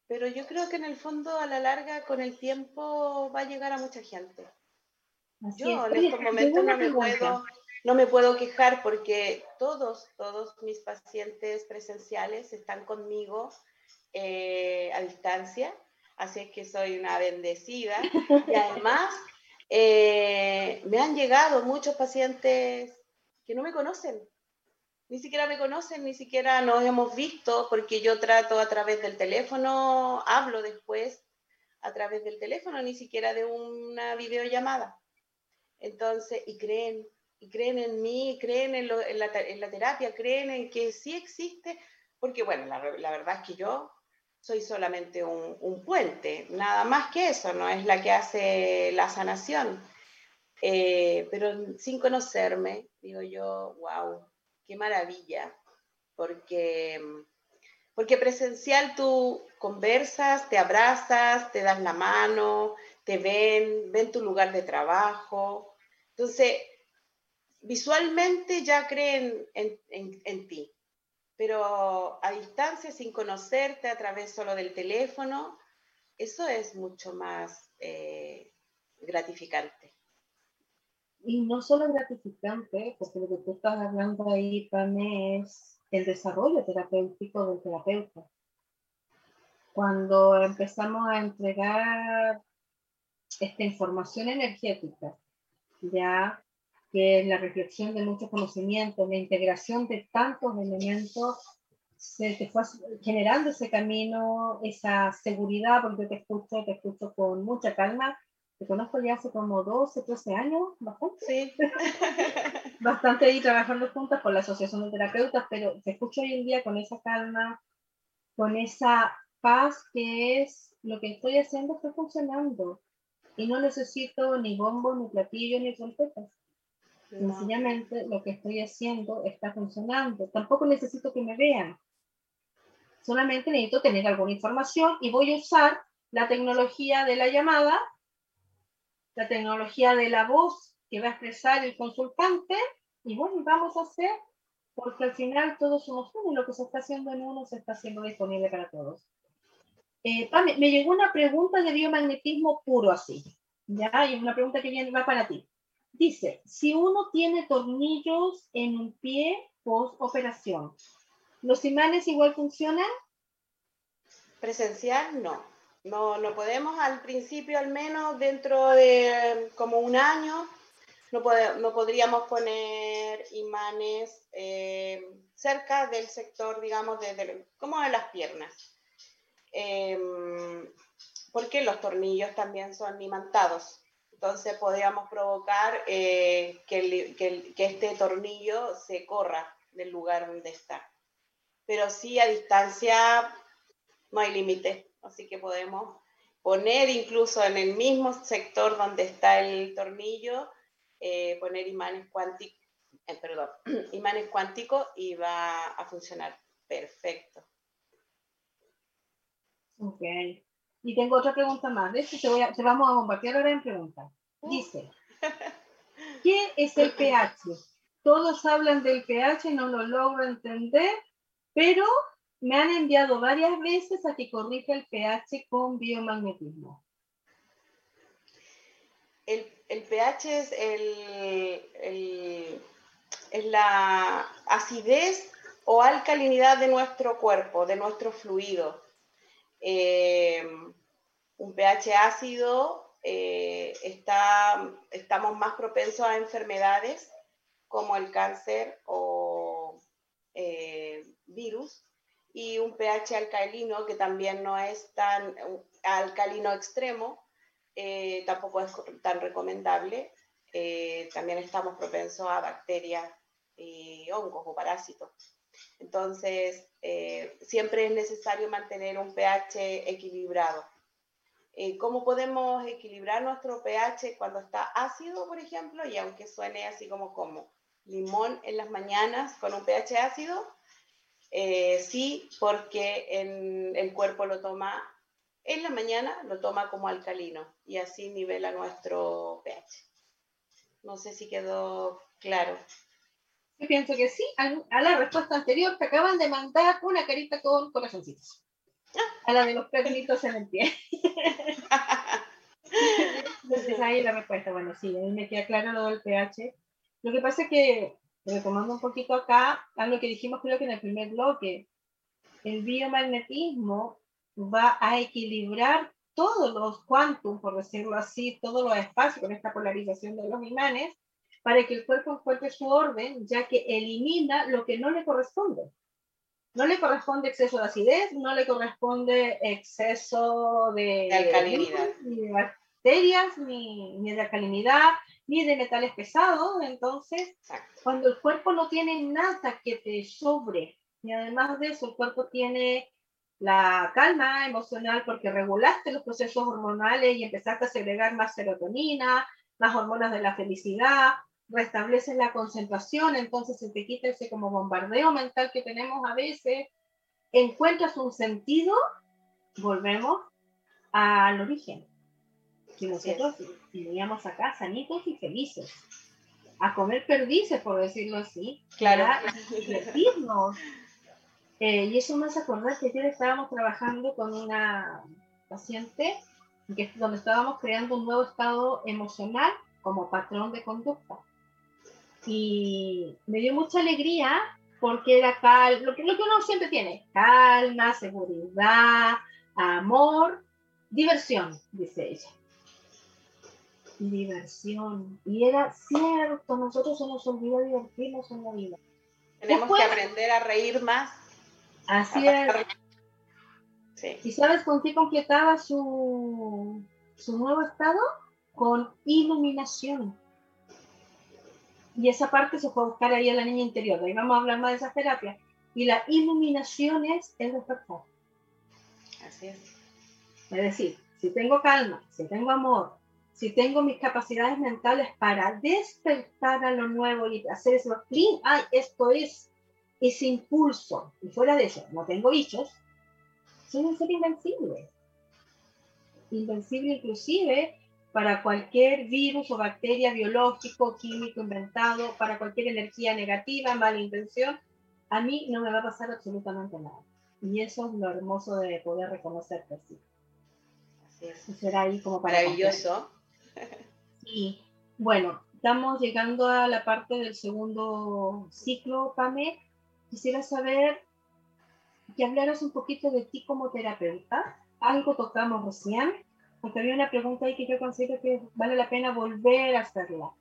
pero yo creo que en el fondo, a la larga, con el tiempo, va a llegar a mucha gente. yo en estos momentos no me, puedo, no me puedo quejar porque todos, todos mis pacientes presenciales están conmigo eh, a distancia, así que soy una bendecida. Y además, eh, me han llegado muchos pacientes que no me conocen, ni siquiera me conocen, ni siquiera nos hemos visto, porque yo trato a través del teléfono, hablo después a través del teléfono, ni siquiera de una videollamada. Entonces, y creen, y creen en mí, creen en, la, terapia, creen en que sí existe, porque bueno, la, verdad es que yo soy solamente un, un, puente, nada más que eso, no es la que hace la sanación. Eh, pero sin conocerme, digo yo, wow, qué maravilla, porque, porque presencial tú conversas, te abrazas, te das la mano, te ven, ven tu lugar de trabajo. Entonces, visualmente ya creen en, ti, pero a distancia, sin conocerte, a través solo del teléfono, eso es mucho más eh, gratificante. Y no solo gratificante, porque lo que tú estás hablando ahí, también es el desarrollo terapéutico del terapeuta. Cuando empezamos a entregar esta información energética, ya que la reflexión de muchos conocimientos, la integración de tantos elementos, se te fue generando ese camino, esa seguridad, porque te escucho, te escucho con mucha calma, te conozco ya hace como 12, 13 años, bastante. Sí. bastante ahí trabajando juntas con la Asociación de Terapeutas, pero te escucho hoy en día con esa calma, con esa paz que es lo que estoy haciendo está funcionando. Y no necesito ni bombo, ni platillo, ni trompetas. Sencillamente lo que estoy haciendo está funcionando. Tampoco necesito que me vean. Solamente necesito tener alguna información y voy a usar la tecnología de la llamada la tecnología de la voz que va a expresar el consultante y bueno, vamos a hacer, porque al final todos somos uno y lo que se está haciendo en uno se está haciendo disponible para todos. Eh, me llegó una pregunta de biomagnetismo puro así, ya, y una pregunta que viene, va para ti. Dice, si uno tiene tornillos en un pie post operación, ¿los imanes igual funcionan? Presencial, no. No, no podemos al principio, al menos dentro de como un año, no, no podríamos poner imanes eh, cerca del sector, digamos, de, como de las piernas. Em, porque los tornillos también son imantados. Entonces podríamos provocar eh, que, este tornillo se corra del lugar donde está. Pero sí a distancia no hay límite así que podemos poner incluso en el mismo sector donde está el tornillo, eh, poner imanes cuánticos, eh, imanes cuánticos y va a funcionar perfecto. Ok. Y tengo otra pregunta más. De hecho, te, vamos a compartir ahora en preguntas. Uh. Dice, ¿qué es el pH? Todos hablan del pH, no lo logro entender, pero me han enviado varias veces a que corrija el pH con biomagnetismo. El, pH es, el, es la acidez o alcalinidad de nuestro cuerpo, de nuestro fluido. Eh, un pH ácido eh, está, estamos más propensos a enfermedades como el cáncer o eh, virus y un pH alcalino que también no es tan alcalino extremo, eh, tampoco es tan recomendable. También estamos propensos a bacterias y hongos o parásitos. Entonces, eh, siempre es necesario mantener un pH equilibrado. ¿Cómo podemos equilibrar nuestro pH cuando está ácido, por ejemplo? Y aunque suene así como, como limón en las mañanas con un pH ácido, eh, sí, porque en, el cuerpo lo toma en la mañana, lo toma como alcalino y así nivela nuestro pH. No sé si quedó claro. Yo pienso que sí, a, la respuesta anterior te acaban de mandar una carita con corazoncitos. A la de los perritos en el pie. Entonces ahí la respuesta, bueno, sí, a mí me queda claro lo del pH. Lo que pasa es que retomando un poquito acá, a lo que dijimos creo que en el primer bloque, el biomagnetismo va a equilibrar todos los quantum, por decirlo así, todos los espacios con esta polarización de los imanes, para que el cuerpo encuentre su orden, ya que elimina lo que no le corresponde. No le corresponde exceso de acidez, no le corresponde exceso de, alcalinidad. Ni de bacterias, ni, ni de alcalinidad, ni de metales pesados. Entonces, cuando el cuerpo no tiene nada que te sobre, y además de eso, el cuerpo tiene la calma emocional porque regulaste los procesos hormonales y empezaste a segregar más serotonina, más hormonas de la felicidad, restableces la concentración, entonces se te quita ese como bombardeo mental que tenemos a veces, encuentras un sentido, volvemos al origen que nosotros veníamos acá sanitos y felices, a comer perdices, por decirlo así, claro. y divertirnos. Eh, y eso me hace acordar que ayer estábamos trabajando con una paciente que, donde estábamos creando un nuevo estado emocional como patrón de conducta. Y me dio mucha alegría porque era cal, lo que, lo que uno siempre tiene, calma, seguridad, amor, diversión, dice ella diversión. Y era cierto, nosotros se nos olvidó divertirnos en la vida. Tenemos que aprender a reír más. Así es. ¿Y sabes con qué completaba su, su nuevo estado? Con iluminación. Y esa parte se a buscar ahí a la niña interior. Ahí vamos a hablar más de esa terapia. Y la iluminación es el despertar. Así es. Es decir, si tengo calma, si tengo amor, si tengo mis capacidades mentales para despertar a lo nuevo y hacer eso, clean, ay, esto es ese impulso, y fuera de eso, no tengo bichos, soy un ser invencible. Invencible inclusive para cualquier virus o bacteria biológico, químico inventado, para cualquier energía negativa, mala intención, a mí no me va a pasar absolutamente nada. Y eso es lo hermoso de poder reconocerte así. Así es. Y será ahí como para Maravilloso. Y bueno, estamos llegando a la parte del segundo ciclo, Pame. Quisiera saber que hablaras un poquito de ti como terapeuta. Algo tocamos recién, porque había una pregunta ahí que yo considero que vale la pena volver a hacerla.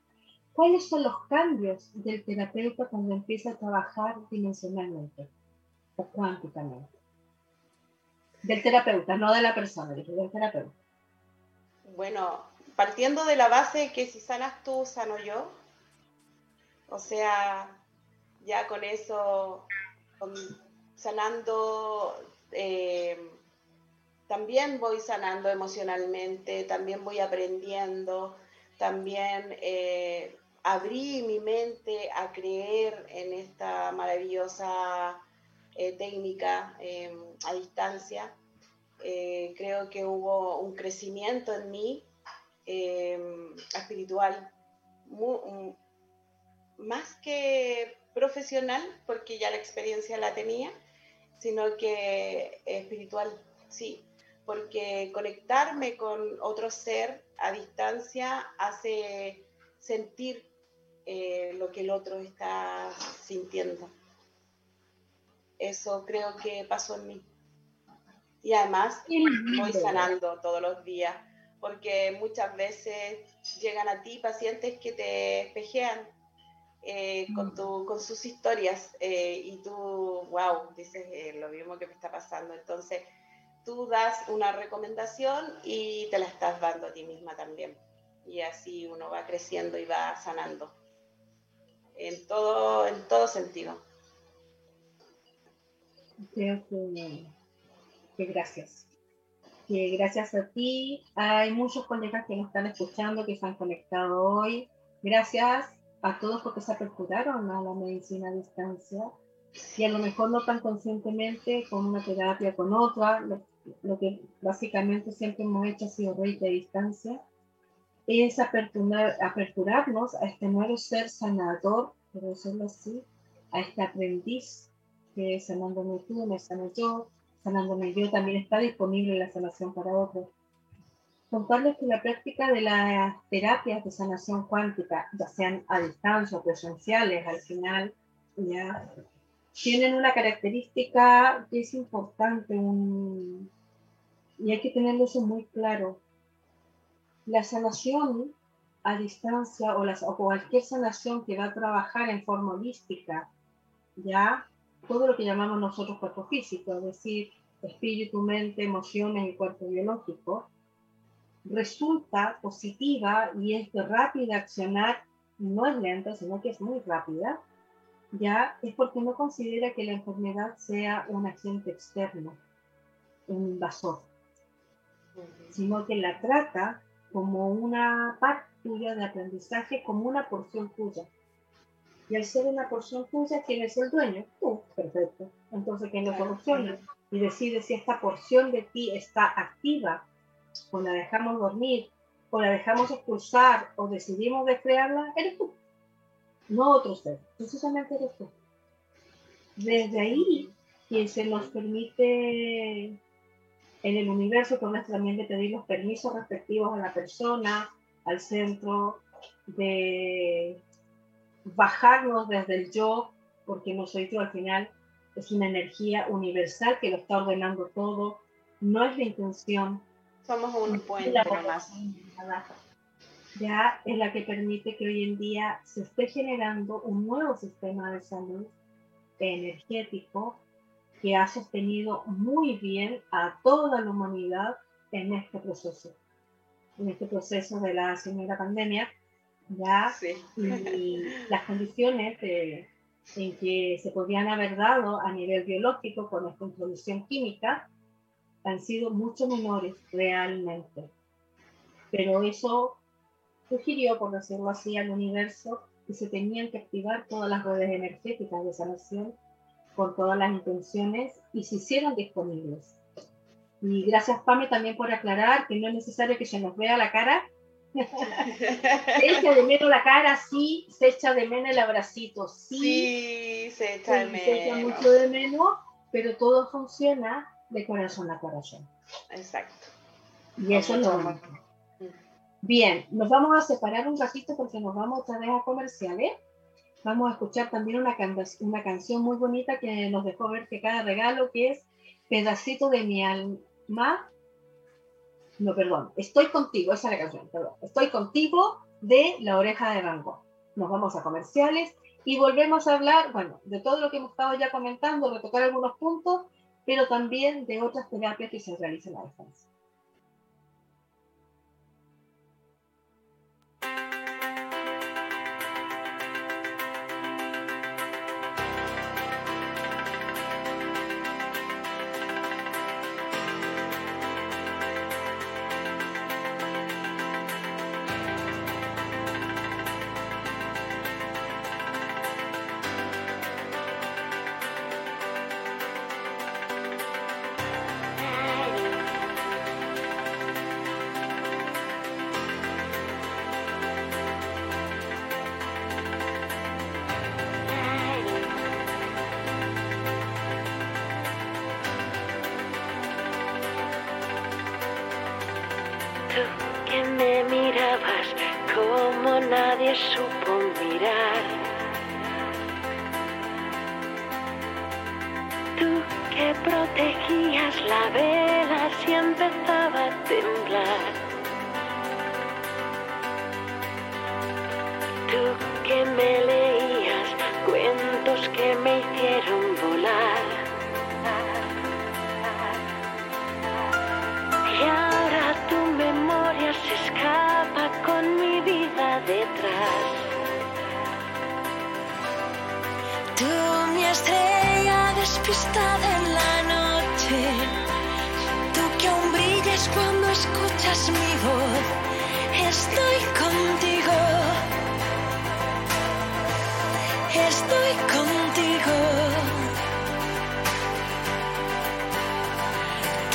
¿Cuáles son los cambios del terapeuta cuando empieza a trabajar dimensionalmente o cuánticamente? Del terapeuta, no de la persona, del terapeuta. Bueno, partiendo de la base que si sanas tú, sano yo. O sea, ya con eso, sanando, eh, también voy sanando emocionalmente, también voy aprendiendo, también eh, abrí mi mente a creer en esta maravillosa eh, técnica em, a distancia. Eh, creo que hubo un crecimiento en mí em, espiritual, más que profesional, porque ya la experiencia la tenía, sino que espiritual, sí, porque conectarme con otro ser a distancia hace sentir eh, lo que el otro está sintiendo. Eso creo que pasó en mí. Y además voy sanando todos los días, porque muchas veces llegan a ti pacientes que te espejean eh, con, mm. tu, con sus historias eh, y tú, wow, dices lo mismo que me está pasando. Entonces, tú das una recomendación y te la estás dando a ti misma también. Y así uno va creciendo y va sanando. En todo, en todo sentido. Creo que, que gracias. Que gracias a ti hay muchos colegas que nos están escuchando, que se han conectado hoy. Gracias a todos porque se aperturaron a la medicina a distancia y a lo mejor no tan conscientemente con una terapia, con otra, lo que básicamente siempre hemos hecho ha sido rey de distancia, es aperturar, aperturarnos a este nuevo ser sanador, por decirlo así, a este aprendiz que sanándome tú, me sano yo, sanándome yo, también está disponible la sanación para otros. Contarles que la práctica de las terapias de sanación cuántica, ya sean a distancia o presenciales, al final ya tienen una característica que es importante y hay que tenerlo eso muy claro. La sanación a distancia o, o cualquier sanación que va a trabajar en forma holística, ya todo lo que llamamos nosotros cuerpo físico, es decir, espíritu, mente, emociones y cuerpo biológico, resulta positiva y es de rápida accionar, no es lenta, sino que es muy rápida, ya es porque no considera que la enfermedad sea un agente externo, un invasor, sino que la trata como una parte tuya de aprendizaje, como una porción tuya. Y al ser una porción tuya, ¿quién es el dueño? Tú, perfecto. Entonces, ¿quién lo soluciona? Y decide si esta porción de ti está activa, o la dejamos dormir, o la dejamos expulsar, o decidimos descrearla, eres tú no otro ser, precisamente eres tú. Desde ahí que se nos permite en el universo con también de pedir los permisos respectivos a la persona, al centro, de bajarnos desde el yo, porque no soy yo al final, es una energía universal que lo está ordenando todo, no es la intención. Somos un puente más ya es la que permite que hoy en día se esté generando un nuevo sistema de salud energético que ha sostenido muy bien a toda la humanidad en este proceso, en este proceso de la segunda pandemia, ya y las condiciones en que se podrían haber dado a nivel biológico con esta introducción química han sido mucho menores realmente. Pero eso sugirió, por decirlo así, al universo que se tenían que activar todas las redes energéticas de sanación con todas las intenciones y se hicieron disponibles. Y gracias, Pame, también por aclarar que no es necesario que se nos vea la cara. se echa de menos la cara, sí, se echa de menos el abracito, sí. Sí, se echa de menos. Se echa mucho de menos, pero todo funciona de corazón a corazón. Exacto. Y eso es lo Bien, nos vamos a separar un ratito porque nos vamos otra vez a comerciales. Vamos a escuchar también una, una canción muy bonita que nos dejó ver que cada regalo, que es Pedacito de mi alma. No, perdón, Estoy contigo, esa es la canción, perdón. Estoy contigo de La Oreja de Van Nos vamos a comerciales y volvemos a hablar, bueno, de todo lo que hemos estado ya comentando, de tocar algunos puntos, pero también de otras terapias que se realizan a distancia.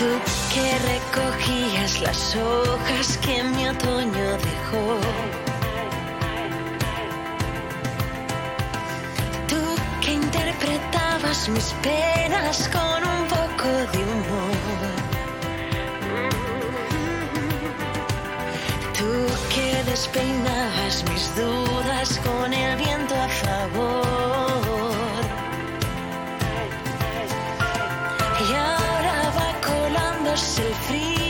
Tú que recogías las hojas que mi otoño dejó. Tú que interpretabas mis penas con un poco de humor. Tú que despeinabas mis dudas con el viento a favor. Colándose el frío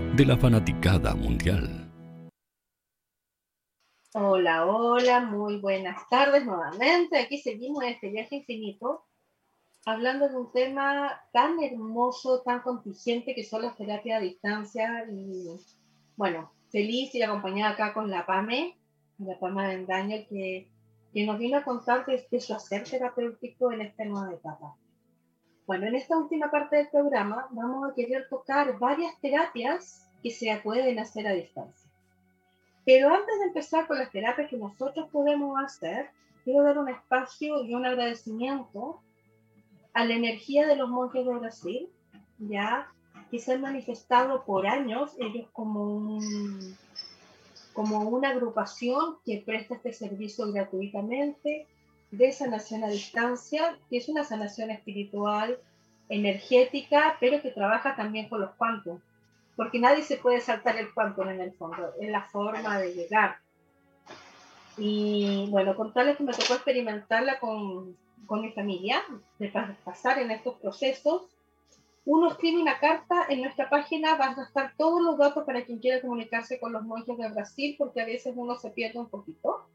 de la fanaticada mundial. Hola, hola, muy buenas tardes nuevamente. Aquí seguimos este viaje infinito, hablando de un tema tan hermoso, tan contingente que son las terapias a distancia. Y bueno, feliz y acompañada acá con la PAME, la PAME de Daniel, que, que nos vino a contar de, de su hacer terapéutico en esta nueva etapa. Bueno, en esta última parte del programa vamos a querer tocar varias terapias que se pueden hacer a distancia. Pero antes de empezar con las terapias que nosotros podemos hacer, quiero dar un espacio y un agradecimiento a la energía de los monjes de Brasil, ya que se han manifestado por años ellos como, un, como una agrupación que presta este servicio gratuitamente de sanación a distancia, que es una sanación espiritual, energética, pero que trabaja también con los cuantos porque nadie se puede saltar el quantum en el fondo, es la forma de llegar. Y bueno, contarles que me tocó experimentarla con, con mi familia, de pasar en estos procesos. Uno escribe una carta en nuestra página, vas a estar todos los datos para quien quiera comunicarse con los monjes de Brasil, porque a veces uno se pierde un poquito.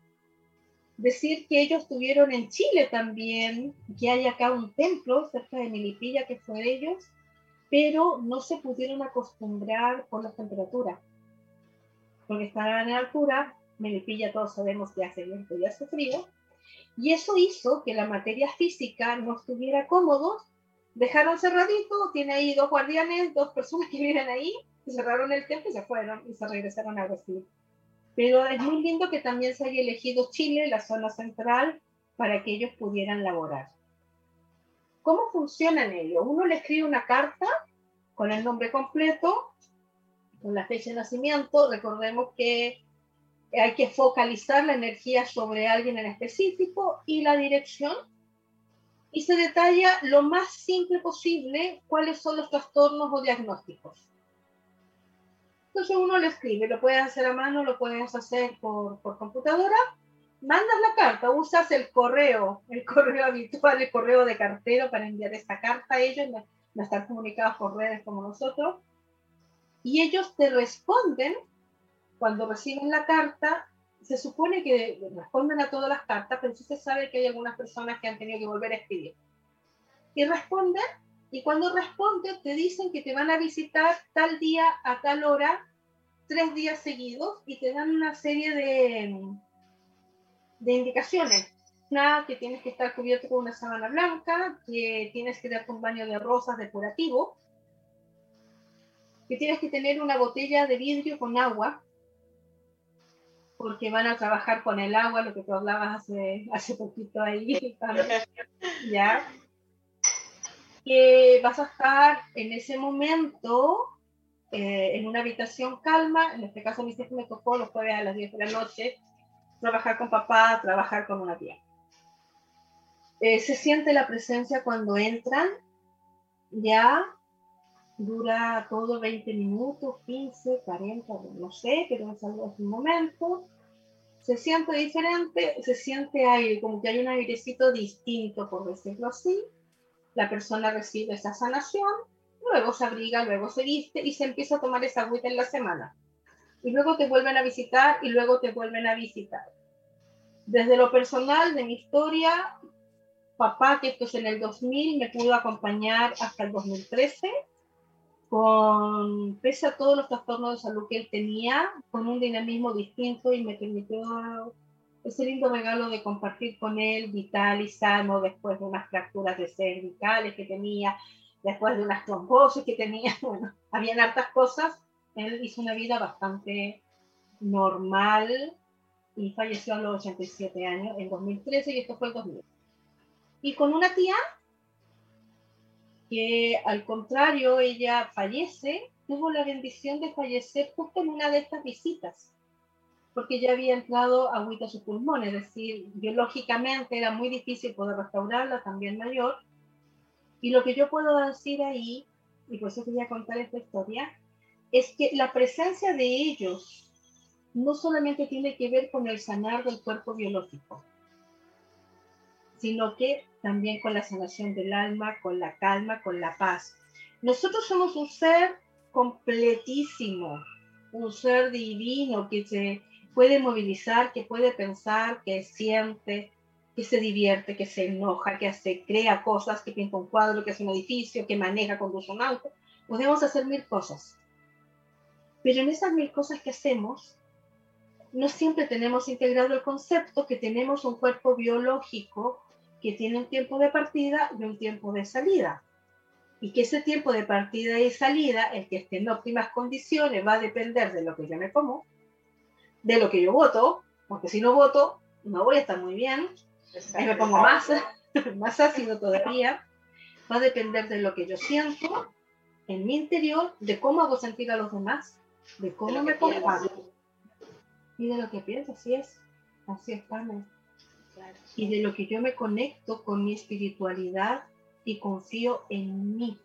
Decir que ellos estuvieron en Chile también, que hay acá un templo cerca de Milipilla que fue de ellos, pero no se pudieron acostumbrar por las temperaturas, porque estaban en altura, Melipilla todos sabemos que hace viento y hace frío, y eso hizo que la materia física no estuviera cómodo, dejaron cerradito, tiene ahí dos guardianes, dos personas que viven ahí, cerraron el templo y se fueron y se regresaron a Brasil. Pero es muy lindo que también se haya elegido Chile, la zona central, para que ellos pudieran laborar. ¿Cómo funciona en ello? Uno le escribe una carta con el nombre completo, con la fecha de nacimiento. Recordemos que hay que focalizar la energía sobre alguien en específico y la dirección. Y se detalla lo más simple posible cuáles son los trastornos o diagnósticos. Entonces uno le escribe, lo puedes hacer a mano, lo puedes hacer por, por computadora mandas la carta, usas el correo, el correo habitual, el correo de cartero para enviar esta carta a ellos, no, no están comunicados por redes como nosotros, y ellos te responden cuando reciben la carta. Se supone que responden a todas las cartas, pero sí se sabe que hay algunas personas que han tenido que volver a escribir. Y responden, y cuando responden te dicen que te van a visitar tal día a tal hora, tres días seguidos, y te dan una serie de, de indicaciones. Una, que tienes que estar cubierto con una sábana blanca, que tienes que darte un baño de rosas depurativo, que tienes que tener una botella de vidrio con agua, porque van a trabajar con el agua, lo que tú hablabas hace, hace poquito ahí, ¿ya? Que vas a estar en ese momento eh, en una habitación calma, en este caso a mí siempre me tocó los jueves a las 10 de la noche, trabajar con papá, trabajar con una tía. Eh, se siente la presencia cuando entran, ya dura todo 20 minutos, 15, 40, no sé, pero es algo un momento. Se siente diferente, se siente aire, como que hay un airecito distinto, por decirlo así. La persona recibe esa sanación, luego se abriga, luego se viste y se empieza a tomar esa agüita en la semana y luego te vuelven a visitar y luego te vuelven a visitar. Desde lo personal de mi historia, papá, que esto es en el 2000, me pudo acompañar hasta el 2013, con, pese a todos los trastornos de salud que él tenía, con un dinamismo distinto y me permitió ese lindo regalo de compartir con él vital y sano después de unas fracturas de cervicales que tenía, después de unas trombosis que tenía, bueno, habían hartas cosas. Él hizo una vida bastante normal y falleció a los 87 años en 2013 y esto fue el 2000. Y con una tía que al contrario, ella fallece, tuvo la bendición de fallecer justo en una de estas visitas, porque ya había entrado agüita a su pulmón, es decir, biológicamente era muy difícil poder restaurarla, también mayor. Y lo que yo puedo decir ahí, y por eso quería contar esta historia, es que la presencia de ellos no solamente tiene que ver con el sanar del cuerpo biológico, sino que también con la sanación del alma, con la calma, con la paz. Nosotros somos un ser completísimo, un ser divino que se puede movilizar, que puede pensar, que siente, que se divierte, que se enoja, que hace, crea cosas, que pinta un cuadro, que hace un edificio, que maneja, conduce un auto. Podemos hacer mil cosas. Pero en esas mil cosas que hacemos, no siempre tenemos integrado el concepto que tenemos un cuerpo biológico que tiene un tiempo de partida y un tiempo de salida. Y que ese tiempo de partida y salida, el que esté en óptimas condiciones, va a depender de lo que yo me como, de lo que yo voto, porque si no voto, no voy a estar muy bien, ahí me pongo más, más ácido todavía, va a depender de lo que yo siento en mi interior, de cómo hago sentir a los demás, de cómo me comparto y de lo que pienso, así es, así es, Carmen. Y de lo que yo me conecto con mi espiritualidad y confío en mí.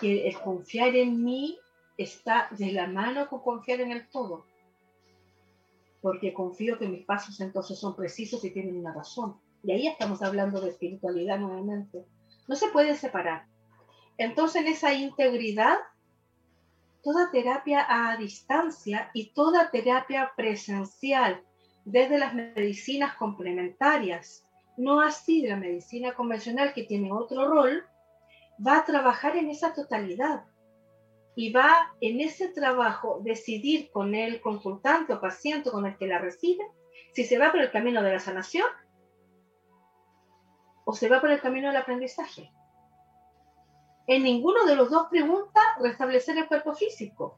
Que el confiar en mí está de la mano con confiar en el todo. Porque confío que mis pasos entonces son precisos y tienen una razón. Y ahí estamos hablando de espiritualidad nuevamente. No se puede separar. Entonces en esa integridad, toda terapia a distancia y toda terapia presencial desde las medicinas complementarias, no así la medicina convencional que tiene otro rol, va a trabajar en esa totalidad y va en ese trabajo decidir con el consultante o paciente con el que la recibe si se va por el camino de la sanación o se va por el camino del aprendizaje. En ninguno de los dos pregunta restablecer el cuerpo físico.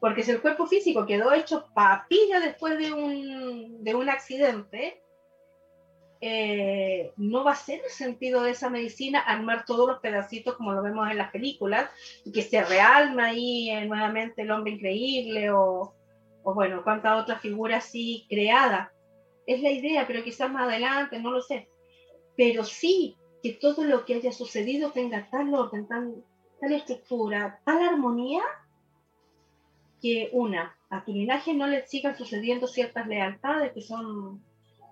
Porque si el cuerpo físico quedó hecho papilla después de un, de un accidente, eh, no va a ser el sentido de esa medicina armar todos los pedacitos como lo vemos en las películas y que se realma ahí eh, nuevamente el hombre increíble o, bueno, cuánta otra figura así creada. Es la idea, pero quizás más adelante, no lo sé. Pero sí que todo lo que haya sucedido tenga tal orden, tal estructura, tal armonía que una, a tu linaje no le sigan sucediendo ciertas lealtades que son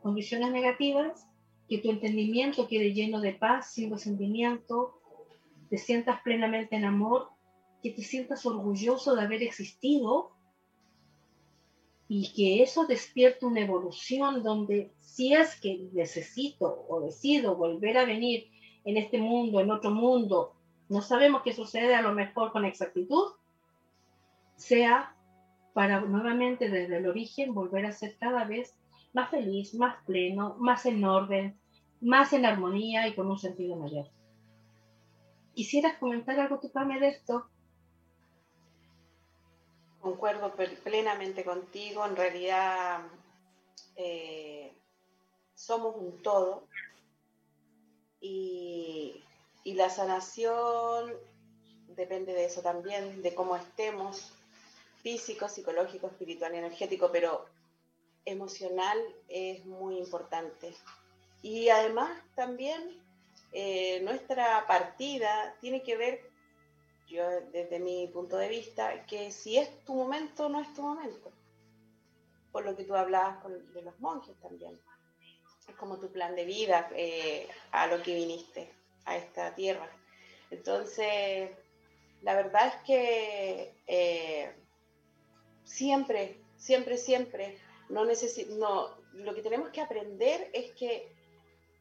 condiciones negativas, que tu entendimiento quede lleno de paz, sin resentimiento, te sientas plenamente en amor, que te sientas orgulloso de haber existido y que eso despierte una evolución donde si es que necesito o decido volver a venir en este mundo, en otro mundo, no sabemos qué sucede a lo mejor con exactitud, sea para nuevamente desde el origen volver a ser cada vez más feliz, más pleno, más en orden, más en armonía y con un sentido mayor. ¿Quisieras comentar algo tú, Pame, de esto? Concuerdo plenamente contigo. En realidad eh, somos un todo y, y la sanación depende de eso también, de cómo estemos físico, psicológico, espiritual y energético, pero emocional es muy importante. Y además también eh, nuestra partida tiene que ver, yo desde mi punto de vista, que si es tu momento, no es tu momento. Por lo que tú hablabas de los monjes también. Es como tu plan de vida eh, a lo que viniste, a esta tierra. Entonces, la verdad es que eh, siempre, siempre, siempre. No no, lo que tenemos que aprender es que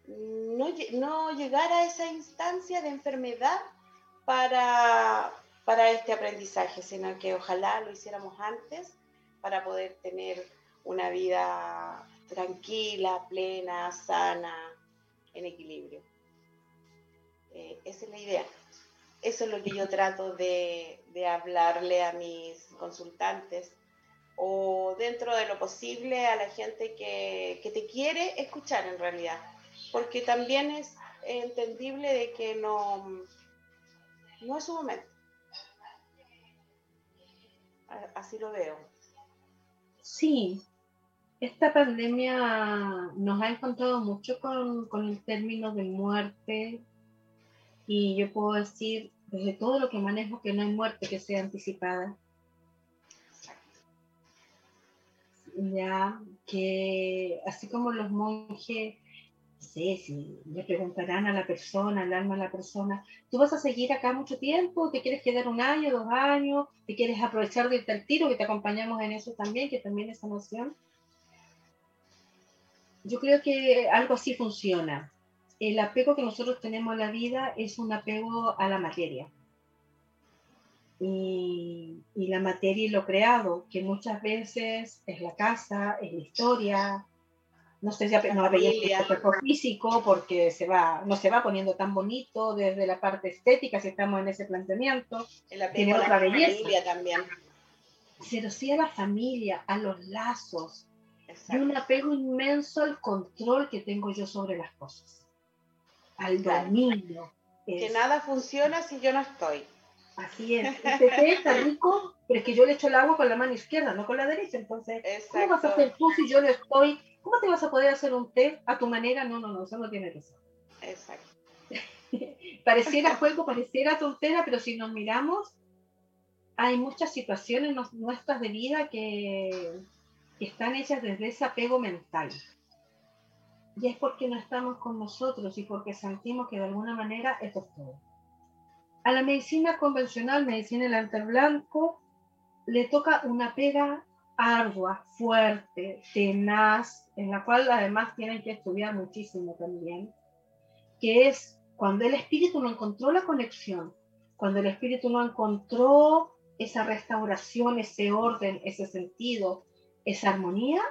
no, no llegar a esa instancia de enfermedad para, para este aprendizaje, sino que ojalá lo hiciéramos antes para poder tener una vida tranquila, plena, sana, en equilibrio. Eh, esa es la idea. Eso es lo que yo trato de, de hablarle a mis consultantes o dentro de lo posible a la gente que, te quiere escuchar en realidad, porque también es entendible de que no, no es su momento. Así lo veo. Sí, esta pandemia nos ha encontrado mucho con, con el término de muerte y yo puedo decir desde todo lo que manejo que no hay muerte que sea anticipada. Ya que así como los monjes sé si le preguntarán a la persona, al alma a la persona, ¿tú vas a seguir acá mucho tiempo? ¿Te quieres quedar un año, dos años? ¿Te quieres aprovechar del tiro? Que te acompañamos en eso también, que también es emoción. Yo creo que algo así funciona. El apego que nosotros tenemos a la vida es un apego a la materia. Y, y la materia y lo creado, que muchas veces es la casa, es la historia, no sé si no veía el cuerpo físico porque se va, no se va poniendo tan bonito desde la parte estética si estamos en ese planteamiento. Tiene otra belleza. también. Pero sí a la familia, a los lazos, y un apego inmenso al control que tengo yo sobre las cosas, al dominio. Que nada funciona si yo no estoy. Así es. Este té está rico, pero es que yo le echo el agua con la mano izquierda, no con la derecha. Entonces, ¿cómo vas a hacer tú si yo no estoy ¿Cómo te vas a poder hacer un té a tu manera? No, no, no, eso no tiene que ser. Exacto. pareciera juego, pareciera tontera, pero si nos miramos, hay muchas situaciones nuestras de vida que, están hechas desde ese apego mental. Y es porque no estamos con nosotros y porque sentimos que de alguna manera esto es todo. A la medicina convencional, medicina del blanco, le toca una pega ardua, fuerte, tenaz, en la cual además tienen que estudiar muchísimo también, que es cuando el espíritu no encontró la conexión, cuando el espíritu no encontró esa restauración, ese orden, ese sentido, esa armonía,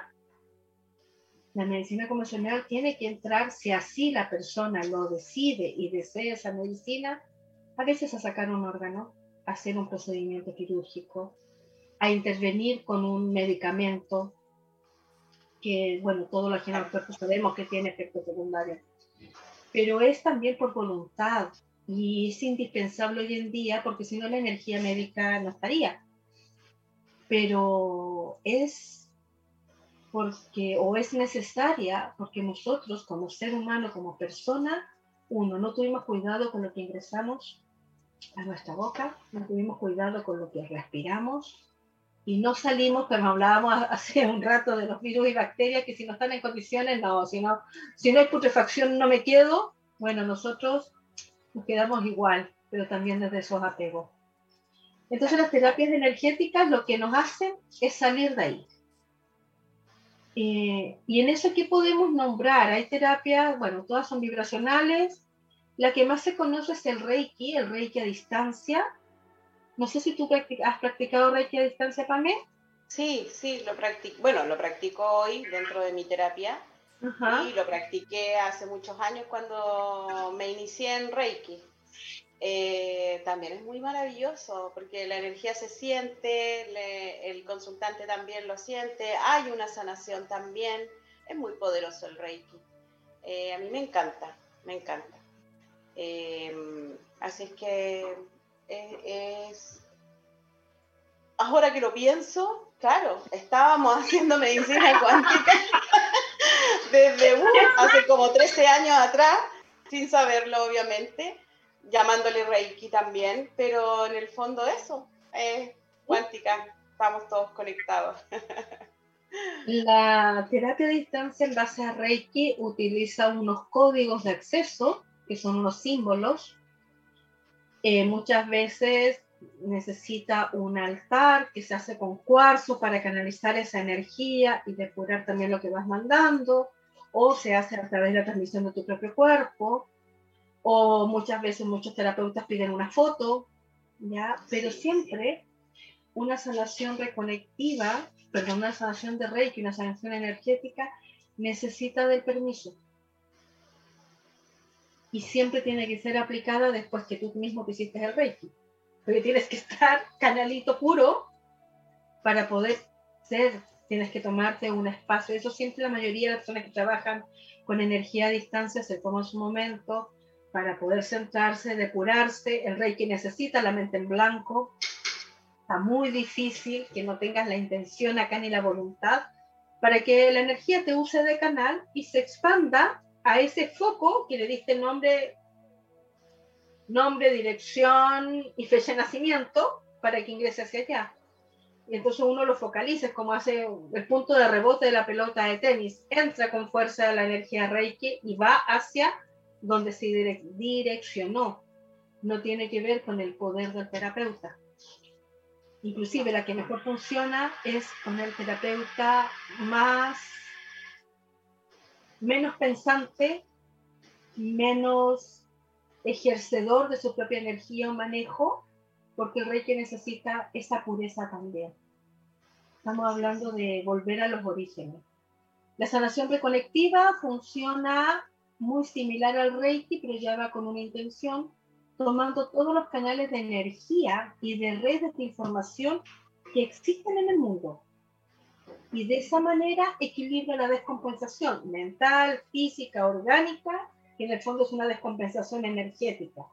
la medicina convencional tiene que entrar, si así la persona lo decide y desea esa medicina, a veces a sacar un órgano, a hacer un procedimiento quirúrgico, a intervenir con un medicamento que, bueno, todo lo que cuerpo sabemos que tiene efectos secundarios, pero es también por voluntad y es indispensable hoy en día porque si no la energía médica no estaría. Pero es porque, o es necesaria porque nosotros como ser humano, como persona, uno, no tuvimos cuidado con lo que ingresamos a nuestra boca, no tuvimos cuidado con lo que respiramos, y no salimos, pero hablábamos hace un rato de los virus y bacterias, que si no están en condiciones, no, si no, si no hay putrefacción no me quedo, bueno, nosotros nos quedamos igual, pero también desde esos apegos. Entonces las terapias energéticas lo que nos hacen es salir de ahí. Eh, y en eso que podemos nombrar, hay terapias, bueno, todas son vibracionales, la que más se conoce es el Reiki, el Reiki a distancia, no sé si tú has practicado Reiki a distancia, Pamé. Sí, sí, lo practico. Bueno, lo practico hoy dentro de mi terapia. Y lo practiqué hace muchos años cuando me inicié en Reiki. Eh, también es muy maravilloso porque la energía se siente, el consultante también lo siente, hay una sanación también, es muy poderoso el Reiki. Eh, a mí me encanta, me encanta. Eh, así es que es, ahora que lo pienso, claro, estábamos haciendo medicina cuántica desde uh, hace como 13 años atrás, sin saberlo obviamente, llamándole Reiki también, pero en el fondo eso, es cuántica, estamos todos conectados. La terapia a distancia en base a Reiki utiliza unos códigos de acceso, que son unos símbolos, eh, muchas veces necesita un altar que se hace con cuarzo para canalizar esa energía y depurar también lo que vas mandando, o se hace a través de la transmisión de tu propio cuerpo, o muchas veces muchos terapeutas piden una foto, ¿ya? Pero siempre una sanación reconectiva, perdón, una sanación de Reiki, una sanación energética, necesita del permiso y siempre tiene que ser aplicada después que tú mismo te hiciste el Reiki. Porque tienes que estar canalito puro para poder ser, tienes que tomarte un espacio. Eso siempre la mayoría de las personas que trabajan con energía a distancia se toma su momento para poder centrarse, depurarse. El rey que necesita la mente en blanco. Está muy difícil que no tengas la intención acá ni la voluntad para que la energía te use de canal y se expanda a ese foco que le diste nombre, nombre, dirección y fecha de nacimiento para que ingrese hacia allá. Y entonces uno lo focaliza, es como hace el punto de rebote de la pelota de tenis. Entra con fuerza la energía Reiki y va hacia donde se direccionó. No tiene que ver con el poder del terapeuta. Inclusive la que mejor funciona es con el terapeuta más menos pensante, menos ejercedor de su propia energía o manejo, porque el Reiki necesita esa pureza también. Estamos hablando de volver a los orígenes. La sanación reconectiva funciona muy similar al Reiki, pero ya va con una intención, tomando todos los canales de energía y de redes de información que existen en el mundo. Y de esa manera equilibra la descompensación mental, física, orgánica, que en el fondo es una descompensación energética,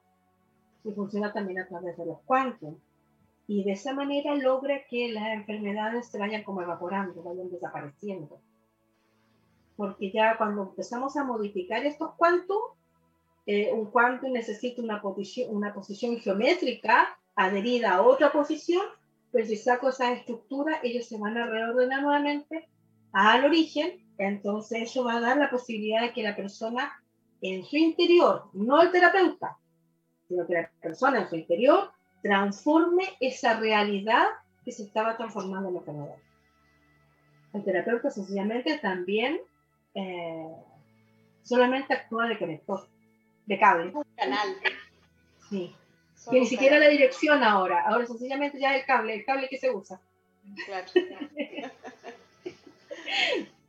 que funciona también a través de los cuantos. Y de esa manera logra que las enfermedades se vayan como evaporando, vayan desapareciendo porque ya cuando empezamos a modificar estos cuantos, eh, un cuanto necesita una posición, una posición geométrica adherida a otra posición, pues si saco esa estructura, ellos se van a reordenar nuevamente al origen, entonces eso va a dar la posibilidad de que la persona en su interior, no el terapeuta, sino que la persona en su interior transforme esa realidad que se estaba transformando en la enfermedad. El terapeuta sencillamente también eh, solamente actúa de conector, de cable. Un canal. Sí. que ni siquiera la dirección ahora, ahora sencillamente ya el cable, el cable que se usa. Claro.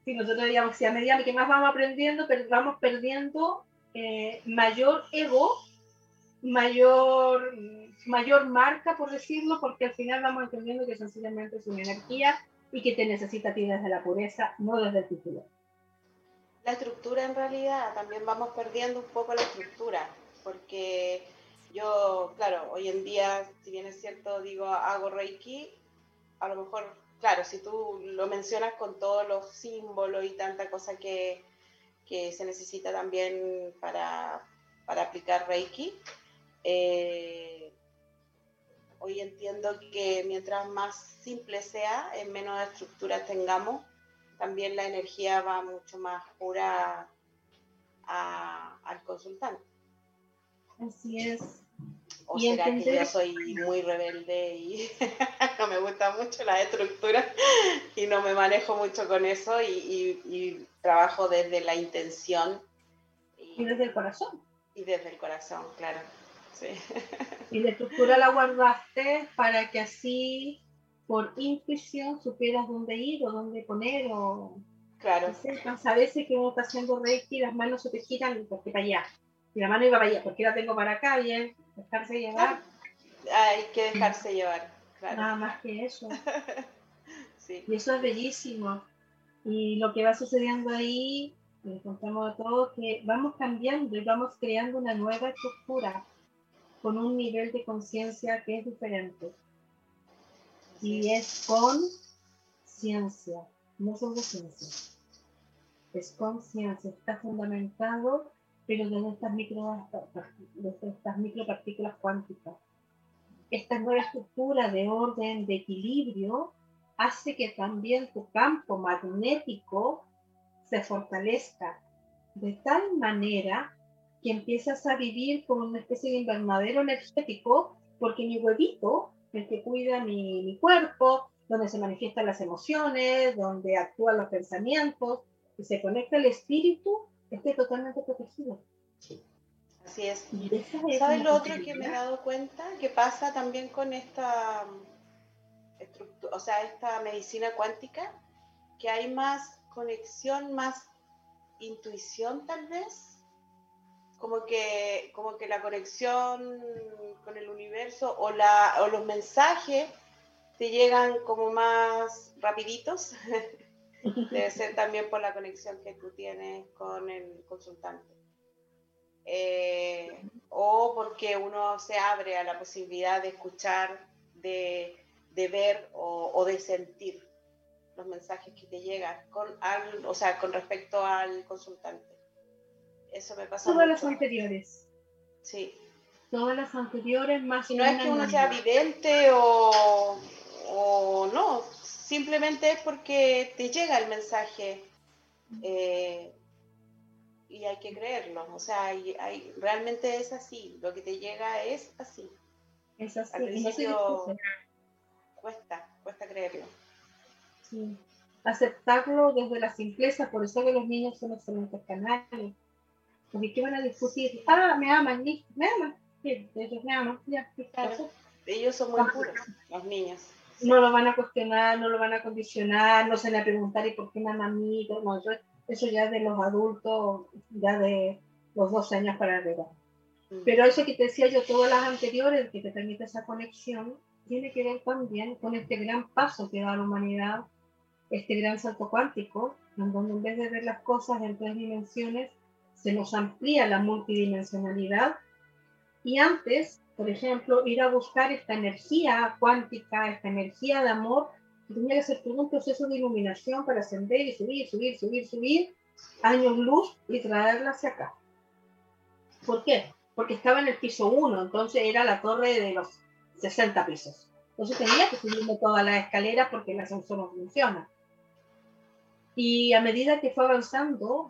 sí, nosotros digamos que a medida que más vamos aprendiendo, pero vamos perdiendo eh, mayor ego, mayor, mayor marca, por decirlo, porque al final vamos entendiendo que sencillamente es una energía y que te necesita a ti desde la pureza, no desde el título la estructura en realidad, también vamos perdiendo un poco la estructura, porque yo, claro, hoy en día, si bien es cierto, digo, hago Reiki, a lo mejor, claro, si tú lo mencionas con todos los símbolos y tanta cosa que, que se necesita también para, para aplicar Reiki, eh, hoy entiendo que mientras más simple sea, en menos estructuras tengamos, también la energía va mucho más pura al consultante. Así es. ¿O será que yo soy muy rebelde y no me gusta mucho la estructura y no me manejo mucho con eso y, trabajo desde la intención? Y, desde el corazón. Y desde el corazón, claro. Sí. Y la estructura la guardaste para que así por intuición supieras dónde ir o dónde poner o... Claro. a veces que uno está haciendo reiki las manos se te giran porque para allá. Y la mano iba para allá, porque la tengo para acá, bien, dejarse llevar. Hay que dejarse llevar, claro. Nada más que eso. sí. Y eso es bellísimo. Y lo que va sucediendo ahí, le contamos a todos que vamos cambiando y vamos creando una nueva estructura con un nivel de conciencia que es diferente. Y es con ciencia, no solo ciencia. Es conciencia, está fundamentado, pero desde estas, micro, desde estas micropartículas cuánticas. Esta nueva estructura de orden, de equilibrio, hace que también tu campo magnético se fortalezca de tal manera que empiezas a vivir como una especie de invernadero energético, porque mi huevito el que cuida mi, cuerpo, donde se manifiestan las emociones, donde actúan los pensamientos, y se conecta el espíritu, esté totalmente protegido. Así es. ¿Sabes lo otro que me he dado cuenta? Que pasa también con esta o sea, esta medicina cuántica, que hay más conexión, más intuición tal vez, como que, como que la conexión con el universo o, la, o los mensajes te llegan como más rapiditos. Debe ser también por la conexión que tú tienes con el consultante. eh, o porque uno se abre a la posibilidad de escuchar, de, de ver o, o, de sentir los mensajes que te llegan, con, al, o sea, con respecto al consultante. Eso me pasa. Todas las anteriores. Sí. Todas las anteriores más. Y no es que uno sea vidente o, o no, simplemente es porque te llega el mensaje. Eh, y hay que creerlo. O sea, hay, hay, realmente es así. Lo que te llega es así. Es así. Al principio cuesta, cuesta creerlo. Sí. Aceptarlo desde la simpleza, por eso que los niños son excelentes canales. Porque ¿qué van a discutir? Ah, me aman, me aman. Sí, ellos me aman. Ya, claro. Ellos son muy puros, los niños. No lo van a cuestionar, no lo van a condicionar, no se le va a preguntar ¿y por qué me aman a mí? No, yo, eso ya de los adultos, ya de los 12 años para arriba. Mm. Pero eso que te decía yo, todas las anteriores, que te permite esa conexión, tiene que ver también con este gran paso que da la humanidad, este gran salto cuántico, en donde en vez de ver las cosas en tres dimensiones, se nos amplía la multidimensionalidad. Y antes, por ejemplo, ir a buscar esta energía cuántica, esta energía de amor, tenía que hacer todo un proceso de iluminación para ascender y subir, subir, subir, subir, años luz y traerla hacia acá. ¿Por qué? Porque estaba en el piso 1, entonces era la torre de los 60 pisos. Entonces tenía que subirme toda la escalera porque el ascensor no funciona. Y a medida que fue avanzando,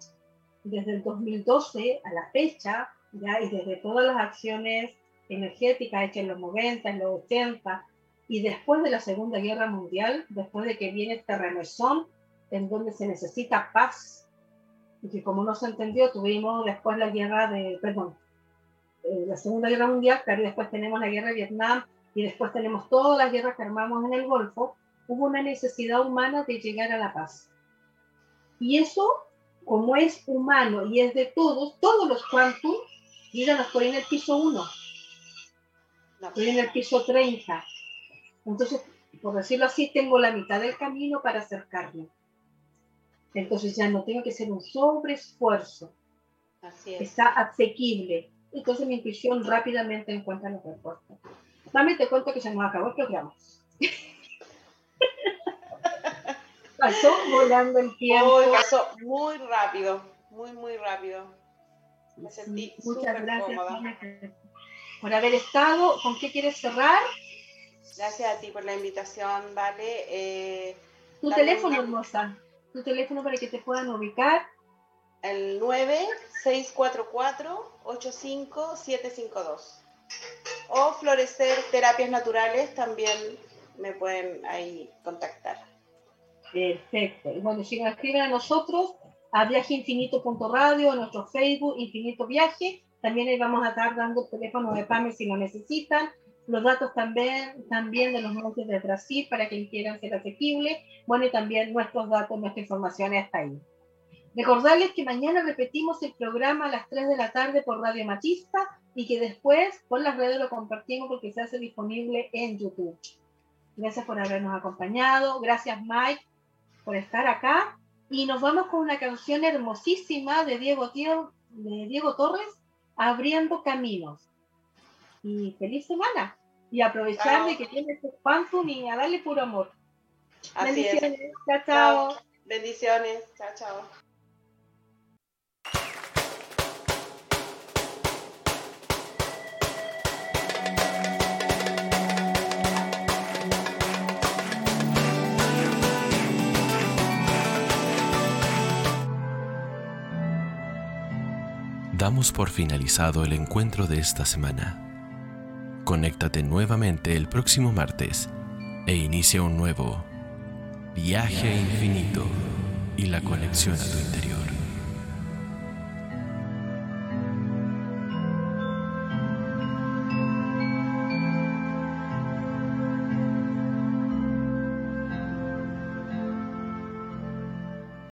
desde el 2012 a la fecha, ya, y desde todas las acciones energéticas hechas en los 90, en los 80, y después de la Segunda Guerra Mundial, después de que viene este remesón, en donde se necesita paz, y que como no se entendió, tuvimos después la guerra de, perdón, eh, la Segunda Guerra Mundial, y después tenemos la guerra de Vietnam, y después tenemos todas las guerras que armamos en el Golfo, hubo una necesidad humana de llegar a la paz. Y eso, como es humano y es de todos, todos los quantum, yo no estoy en el piso 1, estoy en el piso 30, entonces, por decirlo así, tengo la mitad del camino para acercarme. Entonces ya no tengo que hacer un sobreesfuerzo. Así es. Está asequible. Entonces mi intuición rápidamente encuentra la respuesta. Dame te cuento que se nos acabó el programa. pasó volando el tiempo. pasó muy rápido, muy, muy rápido. Me sentí Muchas gracias cómoda. por haber estado. ¿Con qué quieres cerrar? Gracias a ti por la invitación, Vale. Eh, tu teléfono, hermosa. Tu teléfono para que te puedan ubicar. El 9644-85752. O Florecer Terapias Naturales también me pueden ahí contactar. Perfecto. Y bueno, si nos escriben a nosotros, a viajeinfinito.radio, a nuestro Facebook, Infinito Viaje, también ahí vamos a estar dando el teléfono de PAME si lo necesitan los datos también, también de los montes de Brasil para quien quieran ser asequible. Bueno, y también nuestros datos, nuestra información está ahí. Recordarles que mañana repetimos el programa a las 3 de la tarde por Radio Machista y que después por las redes lo compartimos porque se hace disponible en YouTube. Gracias por habernos acompañado. Gracias Mike por estar acá. Y nos vamos con una canción hermosísima de Diego, Tío, de Diego Torres, Abriendo Caminos. Y feliz semana y aprovechar de que tienes tu quantum y a darle puro amor. Así Bendiciones. Es. Chao, chao. Bendiciones. Chao, chao. Damos por finalizado el encuentro de esta semana Conéctate nuevamente el próximo martes e inicia un nuevo viaje infinito y la conexión a tu interior.